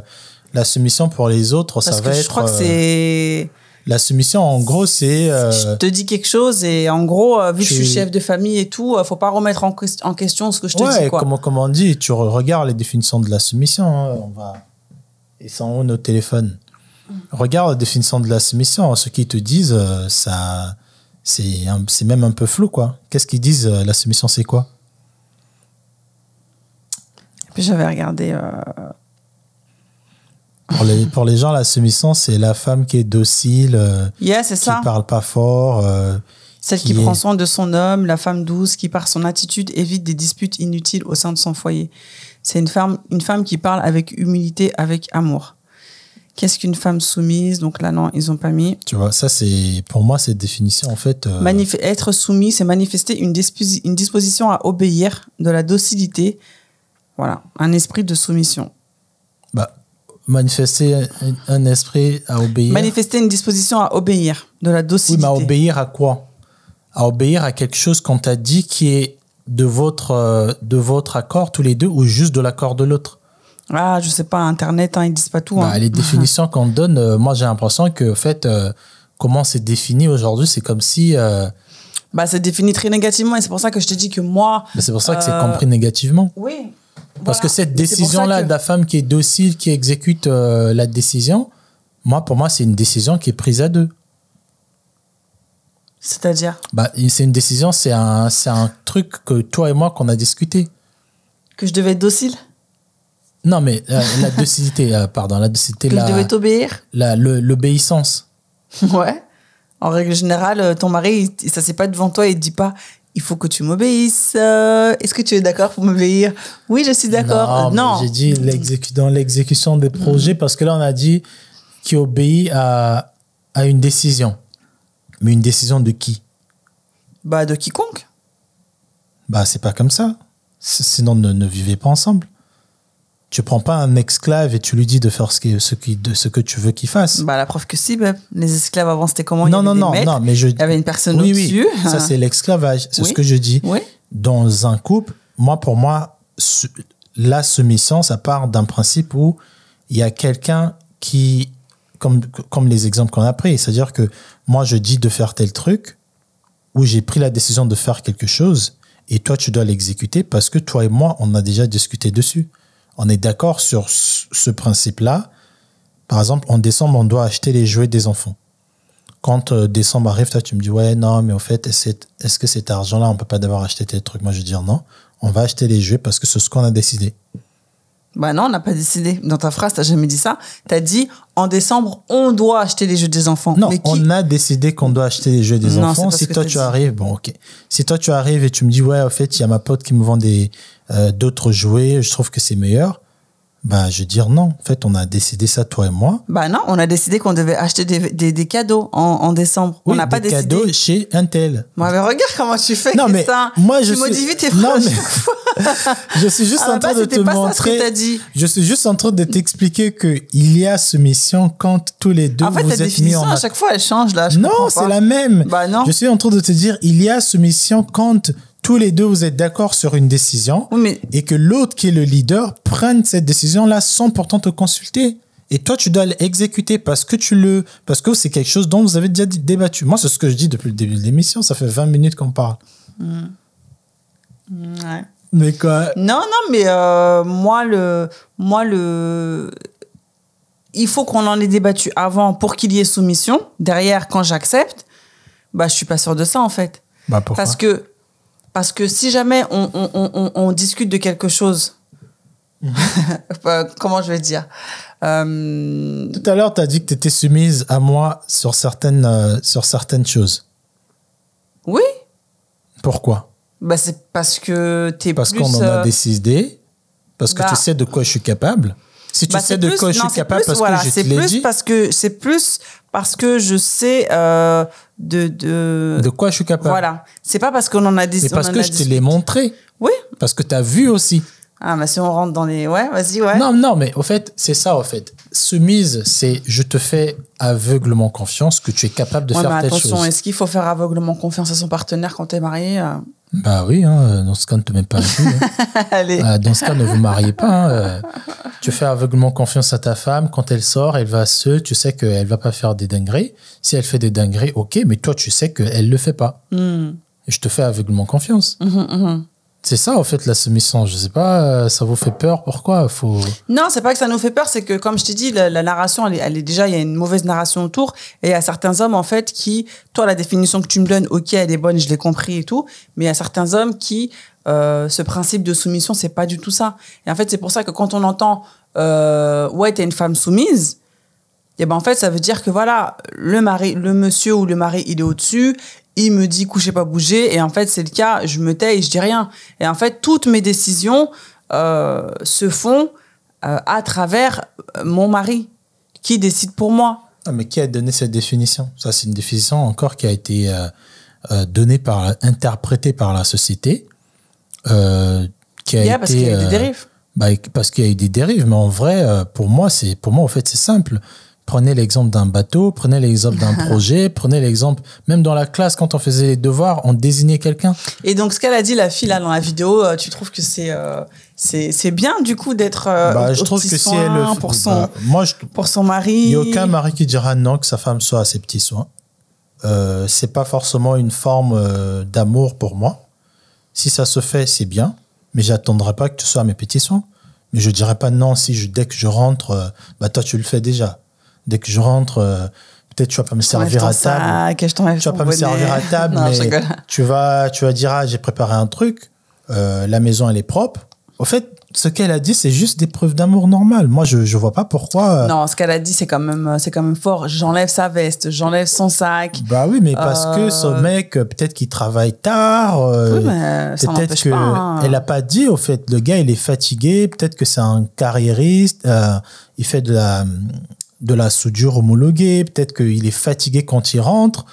la soumission pour les autres, Parce ça que va je être. crois que euh, c'est La soumission, en gros, c'est. euh, je te dis quelque chose et en gros euh, vu que je tu- suis chef de famille et tout, euh, faut pas remettre en, ques- en question ce que je te ouais, dis quoi. Comme, comme on dit, tu re- regardes les définitions de la soumission. hein, on va. Ils sont où nos téléphones Regarde la définition de la soumission. Ceux qui te disent, euh, ça. C'est un- c'est même un peu flou, quoi. Qu'est-ce qu'ils disent euh, La soumission, c'est quoi? Puis j'avais regardé euh, pour les, pour les gens, la soumission, c'est la femme qui est docile, yeah, c'est qui ça. parle pas fort. euh, Celle qui qui est- prend soin de son homme, la femme douce qui par son attitude évite des disputes inutiles au sein de son foyer. C'est une femme une femme qui parle avec humilité, avec amour. Qu'est-ce qu'une femme soumise? Donc là non, ils ont pas mis. tu vois, ça, c'est. Pour moi, cette définition, en fait. euh, Manif- être soumis, c'est manifester une, disposi- une disposition à obéir, de la docilité. Voilà, un esprit de soumission. bah, manifester un, esprit à obéir. Manifester une disposition à obéir, de la Oui, docilité. mais à obéir à quoi? À obéir à quelque chose qu'on t'a dit qui est de votre, euh, de votre accord tous les deux ou juste de l'accord de l'autre? Ah, je sais pas, Internet, hein, ils disent pas tout. Bah, hein. Les définitions qu'on donne, euh, moi j'ai l'impression que, en fait, euh, comment c'est défini aujourd'hui, c'est comme si. euh, Bah, c'est défini très négativement et c'est pour ça que je te dis que moi. bah, c'est pour ça que c'est compris négativement. Oui. Parce voilà. que cette décision-là que- de la femme qui est docile, qui exécute la décision, moi, pour moi, c'est une décision qui est prise à deux. C'est-à-dire? Bah, c'est une décision, c'est un, c'est un truc que toi et moi qu'on a discuté. que je devais être docile, Non, mais euh, la docilité, euh, pardon, la docilité, que la, je devais t'obéir. la- le- l'obéissance. ouais. En règle générale, euh, ton mari, il, ça c'est pas devant toi, il te dit pas il faut que tu m'obéisses. euh, Est-ce que tu es d'accord pour m'obéir? Oui, je suis d'accord. mais Non. J'ai dit l'exécu- dans l'exécution des projets parce que là, on a dit qui obéit à, à une décision. Mais une décision de qui? Bah, de quiconque. Bah, c'est pas comme ça. S- Sinon, ne, ne vivez pas ensemble. Tu prends pas un esclave et tu lui dis de faire ce, qui, ce, qui, de ce que tu veux qu'il fasse. Bah, la preuve que si, ben, les esclaves avant, c'était comment? Il y non, avait non, des non, maîtres, non, mais je. Il y avait une personne oui, au-dessus. oui, ça c'est l'esclavage. C'est Oui. ce que je dis. Oui. Dans un couple, moi, pour moi, la soumission, ça part d'un principe où il y a quelqu'un qui, comme, comme les exemples qu'on a pris, c'est-à-dire que moi, je dis de faire tel truc, où j'ai pris la décision de faire quelque chose, et toi, tu dois l'exécuter parce que toi et moi, on a déjà discuté dessus. On est d'accord sur ce principe-là. Par exemple, en décembre, on doit acheter les jouets des enfants quand euh, décembre arrive, toi, tu me dis, ouais, non, mais au fait, est-ce que cet argent-là, on peut pas d'abord acheter tel truc? Moi, je vais dire non. On va acheter les jouets parce que c'est ce qu'on a décidé. Bah non, on n'a pas décidé. Dans ta phrase, t'as jamais dit ça. T'as dit, en décembre, on doit acheter les jeux des enfants. Non, Mais qui on a décidé qu'on doit acheter les jouets des Non, enfants. Si toi, tu dit. arrives, bon, ok. Si toi, tu arrives et tu me dis, ouais, au fait, il y a ma pote qui me vend des, euh, d'autres jouets, je trouve que c'est meilleur. Bah, je vais dire non. En fait, on a décidé ça, toi et moi. Bah non, on a décidé qu'on devait acheter des, des, des cadeaux en, en décembre. on Oui, n'a pas des décidé. cadeaux chez Intel. Mais regarde comment tu fais, Non, mais moi, je tu suis- tes Non, mais- chaque fois. Je suis juste la en train base, de te pas montrer. dit. Je suis juste en train de t'expliquer que il y a soumission quand tous les deux En fait, vous ta êtes mis définition, en à chaque fois, elle change, là. je Non, c'est la même. Bah non. Je suis en train de te dire, il y a soumission quand tous les deux vous êtes d'accord sur une décision Oui, mais et que l'autre qui est le leader prenne cette décision-là sans pourtant te consulter. Et toi, tu dois l'exécuter parce que tu le, parce que c'est quelque chose dont vous avez déjà débattu. Moi, c'est ce que je dis depuis le début de l'émission. Ça fait 20 minutes qu'on parle. ouais. Mais quoi? Non, non, mais euh, moi, le, moi, le, il faut qu'on en ait débattu avant pour qu'il y ait soumission. Derrière, quand j'accepte, bah, je suis pas sûre de ça, en fait. Bah, pourquoi? Parce que, parce que si jamais on, on, on, on- on discute de quelque chose. Euh, comment je vais dire Euh, Tout à l'heure, tu as dit que tu étais soumise à moi sur certaines, euh, sur certaines choses. Oui, Pourquoi? Bah, c'est parce que tu es Parce plus... qu'on en euh, a décidé, parce que bah- tu sais de quoi je suis capable. Si tu Bah, sais c'est de plus- quoi je non, suis c'est capable, plus, parce voilà, que je c'est te l'ai plus dit, parce que c'est plus parce que je sais euh, de, de de quoi je suis capable. voilà c'est pas parce qu'on en a dit parce on en que je te l'ai montré. oui Parce que tu as vu aussi. ah bah si on rentre dans les ouais vas-y ouais Non, non, mais au fait, c'est ça, au fait. Soumise, c'est je te fais aveuglement confiance que tu es capable de Ouais, faire mais telle attention chose. est-ce qu'il faut faire aveuglement confiance à son partenaire quand t'es marié euh Bah oui, hein, dans ce cas, ne te mets pas hein. Euh, dans ce cas, ne vous mariez pas. hein. Tu fais aveuglement confiance à ta femme. Quand elle sort, elle va se. Tu sais qu'elle va pas faire des dingueries. Si elle fait des dingueries, ok, mais toi, tu sais qu'elle le fait pas. Et je te fais aveuglement confiance. Mhm, mhm. C'est ça, en fait, la soumission. Je sais pas, euh, ça vous fait peur. Pourquoi faut... non c'est pas que ça nous fait peur c'est que comme je t'ai dit la, narration elle est, déjà il y a une mauvaise narration autour et il y a certains hommes en fait qui toi la définition que tu me donnes ok elle est bonne je l'ai compris et tout mais il y a certains hommes qui euh, ce principe de soumission c'est pas du tout ça et en fait c'est pour ça que quand on entend euh, ouais t'es une femme soumise et ben en fait ça veut dire que voilà le mari le monsieur ou le mari il est au dessus il me dit couchez pas bouger et en fait c'est le cas je me tais et je dis rien. Et en fait toutes mes décisions euh, se font euh, à travers euh, mon mari qui décide pour moi. Ah, mais qui a donné cette définition? Ça, c'est une définition encore qui a été euh, donnée par, interprétée par la société, qui a été parce qu'il y a eu des dérives. Bah, parce qu'il y a eu des dérives, mais en vrai, pour moi, c'est pour moi, en fait, c'est simple. Prenez l'exemple d'un bateau, prenez l'exemple d'un projet, prenez l'exemple, même dans la classe, quand on faisait les devoirs, on désignait quelqu'un. et donc ce qu'elle a dit la fille là dans la vidéo euh, tu trouves que c'est euh, c'est c'est bien du coup d'être euh, bah, je trouve que si elle le fait- pour son bah, moi, je, pour son mari il n'y a aucun mari qui dira non que sa femme soit à ses petits soins. Euh, c'est pas forcément une forme euh, d'amour pour moi. Si ça se fait, c'est bien, mais j'attendrai pas que tu sois à mes petits soins. Mais je dirais pas non si je, dès que je rentre, bah toi tu le fais déjà. Dès que je rentre, euh, peut-être tu vas pas me servir à table. sac, tu vas pas me servir à table, Non, mais tu vas, tu vas dire ah j'ai préparé un truc, euh, la maison elle est propre. Au fait, ce qu'elle a dit c'est juste des preuves d'amour normales. Moi je je vois pas pourquoi. euh, Non, ce qu'elle a dit, c'est quand même, c'est quand même fort. J'enlève sa veste, j'enlève son sac. Bah oui, mais parce que ce mec, peut-être qu'il travaille tard. Oui, mais ça peut-être que pas. hein. elle a pas dit au fait. Le gars, il est fatigué. Peut-être que c'est un carriériste. euh, il fait de la de la soudure homologuée. Peut-être qu'il est fatigué quand il rentre.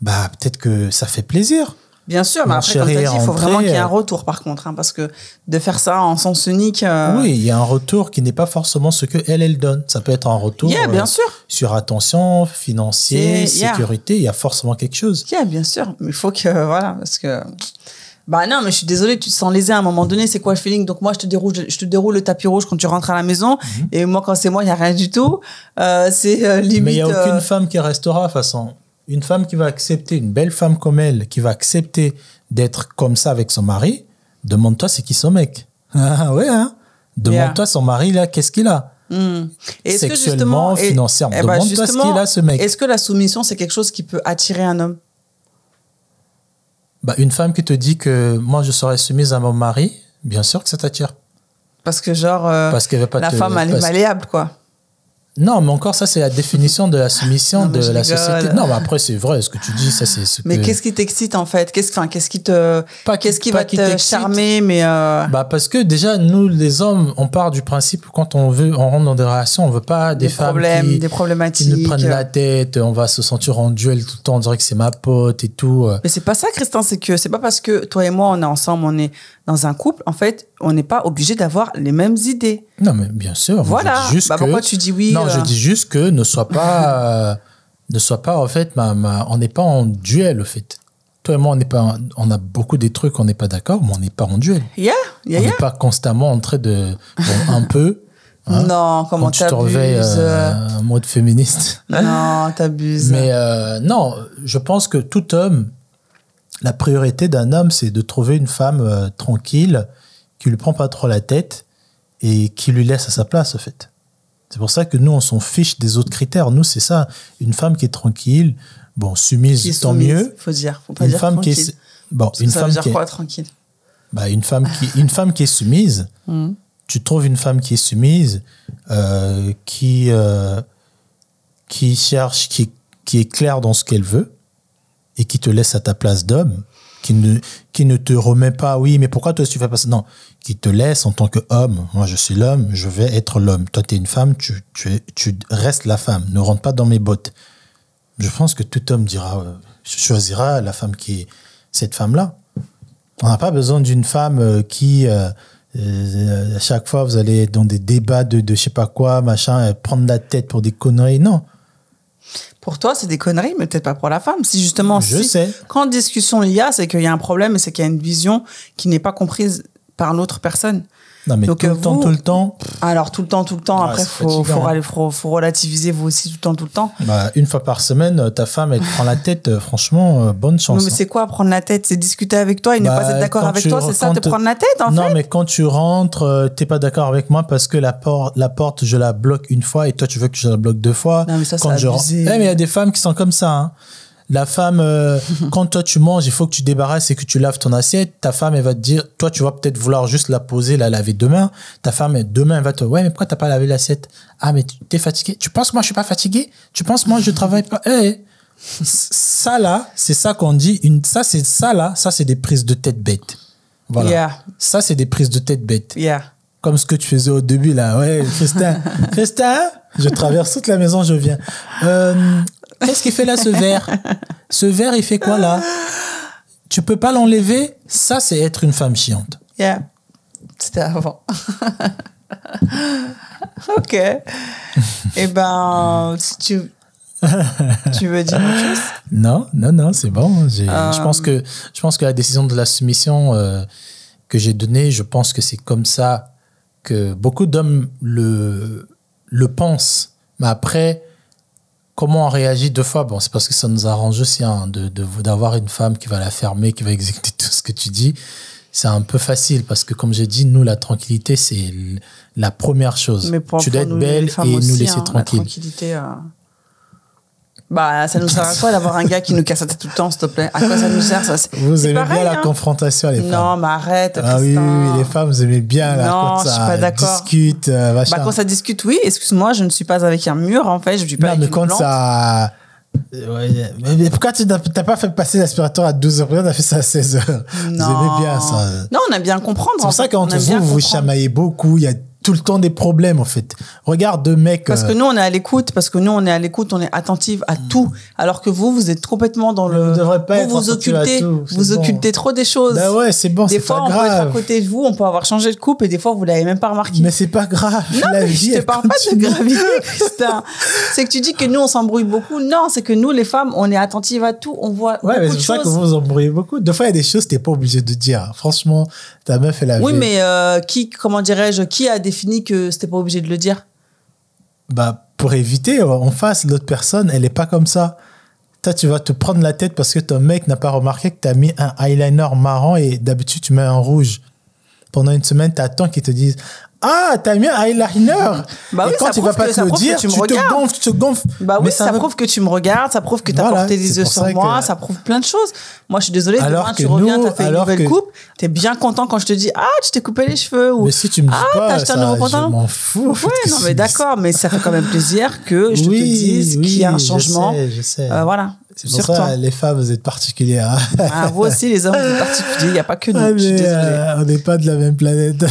Bah peut-être que ça fait plaisir. Bien sûr, mais après, comme chéri tu est dit, il faut vraiment qu'il y ait un euh, retour, par contre, hein, parce que de faire ça en sens unique. euh, Oui, il y a un retour qui n'est pas forcément ce que elle, elle donne. Ça peut être un retour Yeah, bien euh, sûr. sur attention, financier, sécurité. Il y a forcément quelque chose. Yeah, bien sûr. Mais il faut que, voilà, parce que. Bah non, mais je suis désolée, tu te sens lésé à un moment donné. C'est quoi le feeling? Donc moi, je te déroule, je te déroule le tapis rouge quand tu rentres à la maison. Mhm. Et moi, quand c'est moi, il y a rien du tout. Euh, c'est euh, limite. Mais il n'y a aucune euh, femme qui restera, de toute façon. Une femme qui va accepter, une belle femme comme elle, qui va accepter d'être comme ça avec son mari, demande-toi c'est qui son mec. Ah ouais, hein? Demande-toi son mari, là, qu'est-ce qu'il a? Hmm. Et est-ce que Sexuellement, justement- et- financièrement. eh ben, Demande-toi ce qu'il a, ce mec. Est-ce que la soumission, c'est quelque chose qui peut attirer un homme? Bah, une femme qui te dit que moi, je serais soumise à mon mari, bien sûr que ça t'attire. Parce que, genre, euh, Parce qu'elle va pas la te- femme, elle est parce- malléable, quoi. Non, mais encore, ça, c'est la définition de la soumission Non, de la rigole. société. Non, mais après, c'est vrai, ce que tu dis, ça, c'est ce Mais que... qu'est-ce qui t'excite, en fait? Qu'est-ce qu'est-ce qui te. Pas qui- Qu'est-ce qui va qui te charmer, mais. euh, Bah parce que déjà nous les hommes on part du principe quand on veut on rentre dans des relations on veut pas des, des femmes problèmes, qui, des qui problématiques. nous prennent la tête on va se sentir en duel tout le temps on dirait que c'est ma pote et tout Mais c'est pas ça, Christin, c'est que c'est pas parce que toi et moi on est ensemble, on est dans un couple, en fait, on n'est pas obligé d'avoir les mêmes idées. non mais bien sûr Voilà. je dis juste Bah, que pourquoi tu dis oui non euh, je dis juste que ne sois pas euh, ne sois pas en fait ma, ma- on n'est pas en duel au fait toi et moi on n'est pas on a beaucoup des trucs on n'est pas d'accord mais on n'est pas en duel Yeah, yeah, on yeah. n'est pas constamment en train de bon, un peu hein, non, comment quand tu te réveilles euh, en mode féministe Non, t'abuses. Mais euh, non, je pense que tout homme, la priorité d'un homme, c'est de trouver une femme euh, tranquille, qui lui prend pas trop la tête et qui lui laisse à sa place, en fait. C'est pour ça que nous, on s'en fiche des autres critères. Nous, c'est ça. Une femme qui est tranquille, bon, soumise, Qui tant soumise, mieux. Faut dire, faut pas Une dire femme qui est, bon, Parce une ça femme veut dire qui est, quoi, tranquille? Bah, une femme qui, une femme qui est soumise. Mhm. Tu trouves une femme qui est soumise, euh, qui, euh, qui cherche, qui, qui est claire dans ce qu'elle veut et qui te laisse à ta place d'homme, qui ne, qui ne te remet pas, oui, mais pourquoi toi tu fais pas ça? Non, qui te laisse en tant qu'homme. Moi, je suis l'homme, je vais être l'homme. Toi, tu es une femme, tu, tu, es- tu restes la femme. Ne rentre pas dans mes bottes. Je pense que tout homme dira, euh, choisira la femme qui est cette femme-là. On n'a pas besoin d'une femme euh, qui, euh, à chaque fois, vous allez dans des débats de, de je sais pas quoi, machin, prendre la tête pour des conneries. Non, Pour toi, c'est des conneries, mais peut-être pas pour la femme. Si justement, je si, sais. quand discussion il y a, c'est qu'il y a un problème et c'est qu'il y a une vision qui n'est pas comprise par l'autre personne. Non, mais Donc, tout euh, le temps, vous- tout le temps, Alors, tout le temps, tout le temps, Ouais, après, faut, faut, hein. aller- faut, faut relativiser vous aussi tout le temps, tout le temps. bah, une fois par semaine, euh, ta femme, elle te prend la tête, euh, franchement, euh, bonne chance. Non, mais c'est quoi prendre la tête? C'est discuter avec toi et ne Bah, pas être d'accord avec toi, c'est ça, te prendre la tête, en non, fait? mais quand tu rentres, euh, t'es pas d'accord avec moi parce que la, porte, la porte, je la bloque une fois et toi, tu veux que je la bloque deux fois. Non, mais ça, c'est je rentre- abusé. Eh, mais il y a des femmes qui sont comme ça. hein. La femme, euh, quand toi tu manges, il faut que tu débarrasses et que tu laves ton assiette. Ta femme, elle va te dire, toi, tu vas peut-être vouloir juste la poser, la laver demain. Ta femme, elle- demain, elle va te, ouais, mais pourquoi t'as pas lavé l'assiette? Ah, mais tu- t'es fatigué. Tu penses que moi, je suis pas fatigué Tu penses que moi, je travaille pas? Eh, ça là, c'est ça qu'on dit. Une, ça, c'est ça là, ça, c'est des prises de tête bêtes. Voilà. Yeah. Ça, c'est des prises de tête bêtes. Yeah. Comme ce que tu faisais au début, là. Ouais, Christin. Christin, je traverse toute la maison, je viens. Euh, Qu'est-ce qu'il fait là, ce verre? Ce verre, il fait quoi là? Tu peux pas l'enlever? Ça, c'est être une femme chiante. Yeah. C'était avant. ok. Eh ben, si tu, tu veux dire autre chose? Non, non, non, c'est bon. Euh. Je pense que je pense que la décision de la soumission euh, que j'ai donnée, je pense que c'est comme ça que beaucoup d'hommes le le pensent. Mais après, comment on réagit deux fois Bon, c'est parce que ça nous arrange aussi hein, de de- d'avoir une femme qui va la fermer, qui va exécuter tout ce que tu dis. C'est un peu facile parce que, comme j'ai dit, nous, la tranquillité, c'est la première chose. Mais pour, tu dois être nous, belle et nous laisser hein, La tranquille. tranquillité. euh, Bah, ça nous sert à quoi d'avoir un gars qui nous casse la tête tout le temps, s'il te plaît? À quoi ça nous sert ça? Vous aimez pareil, bien la hein. confrontation, les femmes Non, mais arrête. Ah oui, oui, Tristan. oui, les femmes, vous aimez bien là, Non, quand je suis pas d'accord. discute, euh, machin. Bah, quand ça discute, oui, excuse-moi, je ne suis pas avec un mur, en fait, je suis pas non, avec mais une quand plante. ça... Euh, ouais, mais pourquoi tu n'as pas fait passer l'aspirateur à 12h Pourquoi t'as fait ça à 16h Vous aimez bien ça. Non, on a bien comprendre. C'est pour ça qu'entre vous, vous vous chamaillez beaucoup. Il y a tout le temps des problèmes, en fait. Regarde deux mecs. Parce euh, que nous, on est à l'écoute, parce que nous, on est à l'écoute, on est attentive à tout. Alors que vous, vous êtes complètement dans Mais le. vous devrez pas vous être vous attentive à occultez, tout, c'est vous bon. occultez trop des choses. Bah ouais, c'est bon, des fois, pas on peut être à grave. côté de vous, on peut avoir changé de couple, et des fois, vous l'avez même pas remarqué. Mais c'est pas grave. Non, la mais vie, je te parle pas de gravité, Christin. C'est que tu dis que nous, on s'embrouille beaucoup. Non, c'est que nous, les femmes, on est attentives à tout. On voit Ouais, mais c'est ça que vous vous embrouillez beaucoup. Des fois, il y a des choses que t'es pas obligé de dire. Franchement, ta meuf, elle Oui, mais euh, qui, comment dirais-je, qui a défini que c'était pas obligé de le dire? Bah, pour éviter, euh, en face, l'autre personne, elle est pas comme ça. Toi, tu vas te prendre la tête parce que ton mec n'a pas remarqué que tu as mis un eyeliner marron et d'habitude, tu mets un rouge. Pendant une semaine, tu attends qu'ils te disent Ah, t'as mis un eyeliner Bah Et oui, quand ça il va pas que- te le dire, tu tu, me te gonfles, tu te gonfles. Bah oui, Mais ça, veut- prouve que tu me regardes, ça prouve que tu as Voilà, porté c'est yeux sur moi, que- ça prouve plein de choses. Moi, je suis désolée, Alors demain, que tu reviens, nous, tu as fait une nouvelle que- coupe, tu es bien content quand je te dis Ah, tu t'es coupé les cheveux ou Mais si tu me dis Ah, pas, t'as acheté un ça, nouveau je pantalon m'en fous. Ouais, non, mais d'accord, mais ça fait quand même plaisir que je oui, te dise oui, qu'il y a un je changement. sais, je sais. Euh, voilà, C'est pour ça, toi. les femmes, vous êtes particulières. hein. Ah, vous aussi, les hommes, vous êtes particuliers, il n'y a pas que nous. Ah, je suis mais, désolée. euh, on n'est pas de la même planète.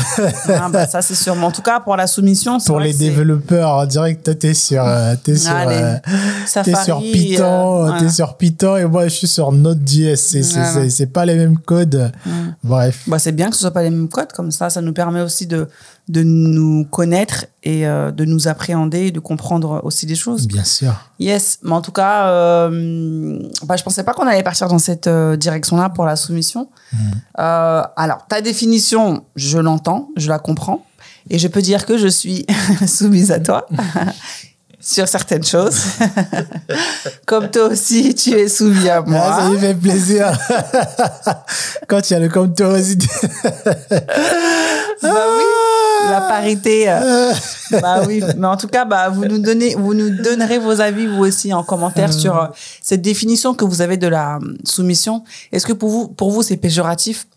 Ah, bah, ça, c'est sûr. Mais en tout cas, pour la soumission, c'est Pour vrai les développeurs, en direct, t'es sur, euh, t'es sur, euh, Safari, t'es sur euh, Python, voilà. t'es sur Python et moi, je suis sur Node.js. C'est, Voilà. c'est, pas les mêmes codes. Bref. Bah, c'est bien que ce soit pas les mêmes codes, comme ça, ça nous permet aussi de, de nous connaître et euh, de nous appréhender et de comprendre aussi des choses. Bien sûr. Yes, mais en tout cas, euh, bah, je pensais pas qu'on allait partir dans cette euh, direction-là pour la soumission. Euh, alors, ta définition, je l'entends, je la comprends, et je peux dire que je suis soumise à toi sur certaines choses. Comme toi aussi, tu es soumis à moi. Ah, ça lui fait plaisir. Quand il y a le comme toi aussi. Bah oui, la parité. bah oui, mais en tout cas, bah, vous, nous donnez, vous nous donnerez vos avis, vous aussi, en commentaire sur euh, cette définition que vous avez de la soumission. Est-ce que pour vous, pour vous c'est péjoratif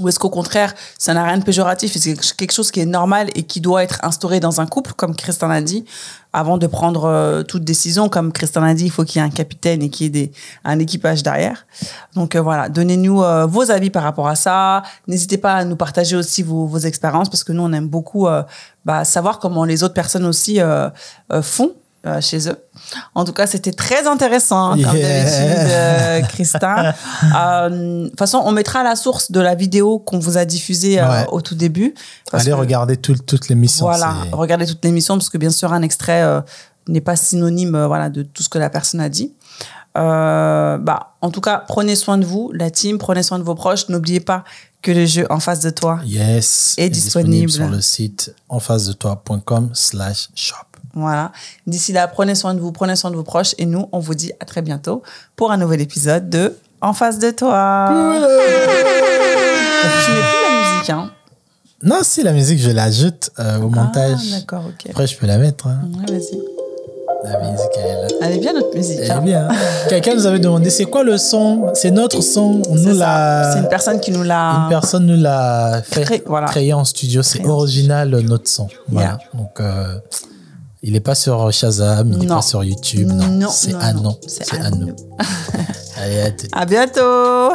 ou est-ce qu'au contraire, ça n'a rien de péjoratif? Et c'est quelque chose qui est normal et qui doit être instauré dans un couple, comme Christin a dit, avant de prendre euh, toute décision, comme Christin a dit, il faut qu'il y ait un capitaine et qu'il y ait des, un équipage derrière. Donc euh, voilà, donnez-nous euh, vos avis par rapport à ça. N'hésitez pas à nous partager aussi vos, vos expériences parce que nous, on aime beaucoup bah, savoir comment les autres personnes aussi font. Euh, chez eux. En tout cas, c'était très intéressant, hein, comme Yeah. d'habitude, euh, Christin. Euh, De toute façon, on mettra la source de la vidéo qu'on vous a diffusée Ouais. au tout début. Allez que- regarder tout- toute l'émission. voilà, regardez toute l'émission parce que bien sûr un extrait n'est pas synonyme voilà de tout ce que la personne a dit. Euh, bah, en tout cas, prenez soin de vous, la team, prenez soin de vos proches. N'oubliez pas que le jeu en face de toi. Yes. Est disponible. sur le site en face de toi.com slash shop. Voilà. D'ici là, prenez soin de vous, prenez soin de vos proches et nous, on vous dit à très bientôt pour un nouvel épisode de En face de toi. Je mets plus la musique, hein. Non, si la musique, je l'ajoute euh, au montage. Ah, d'accord, ok. Après, je peux la mettre. hein. Ouais, vas-y. La musique, elle est là. Elle est bien notre musique. Elle hein. est bien. hein. Quelqu'un nous avait demandé c'est quoi le son? C'est notre son. On nous l'a. C'est une personne qui nous l'a. Une personne nous l'a fait Cré- voilà. créé en studio. C'est original notre son. Voilà. Yeah. Donc, euh, il n'est pas sur Shazam, il n'est pas sur YouTube. Non, Non, c'est non, à non. nous. C'est nous. Allez. À bientôt.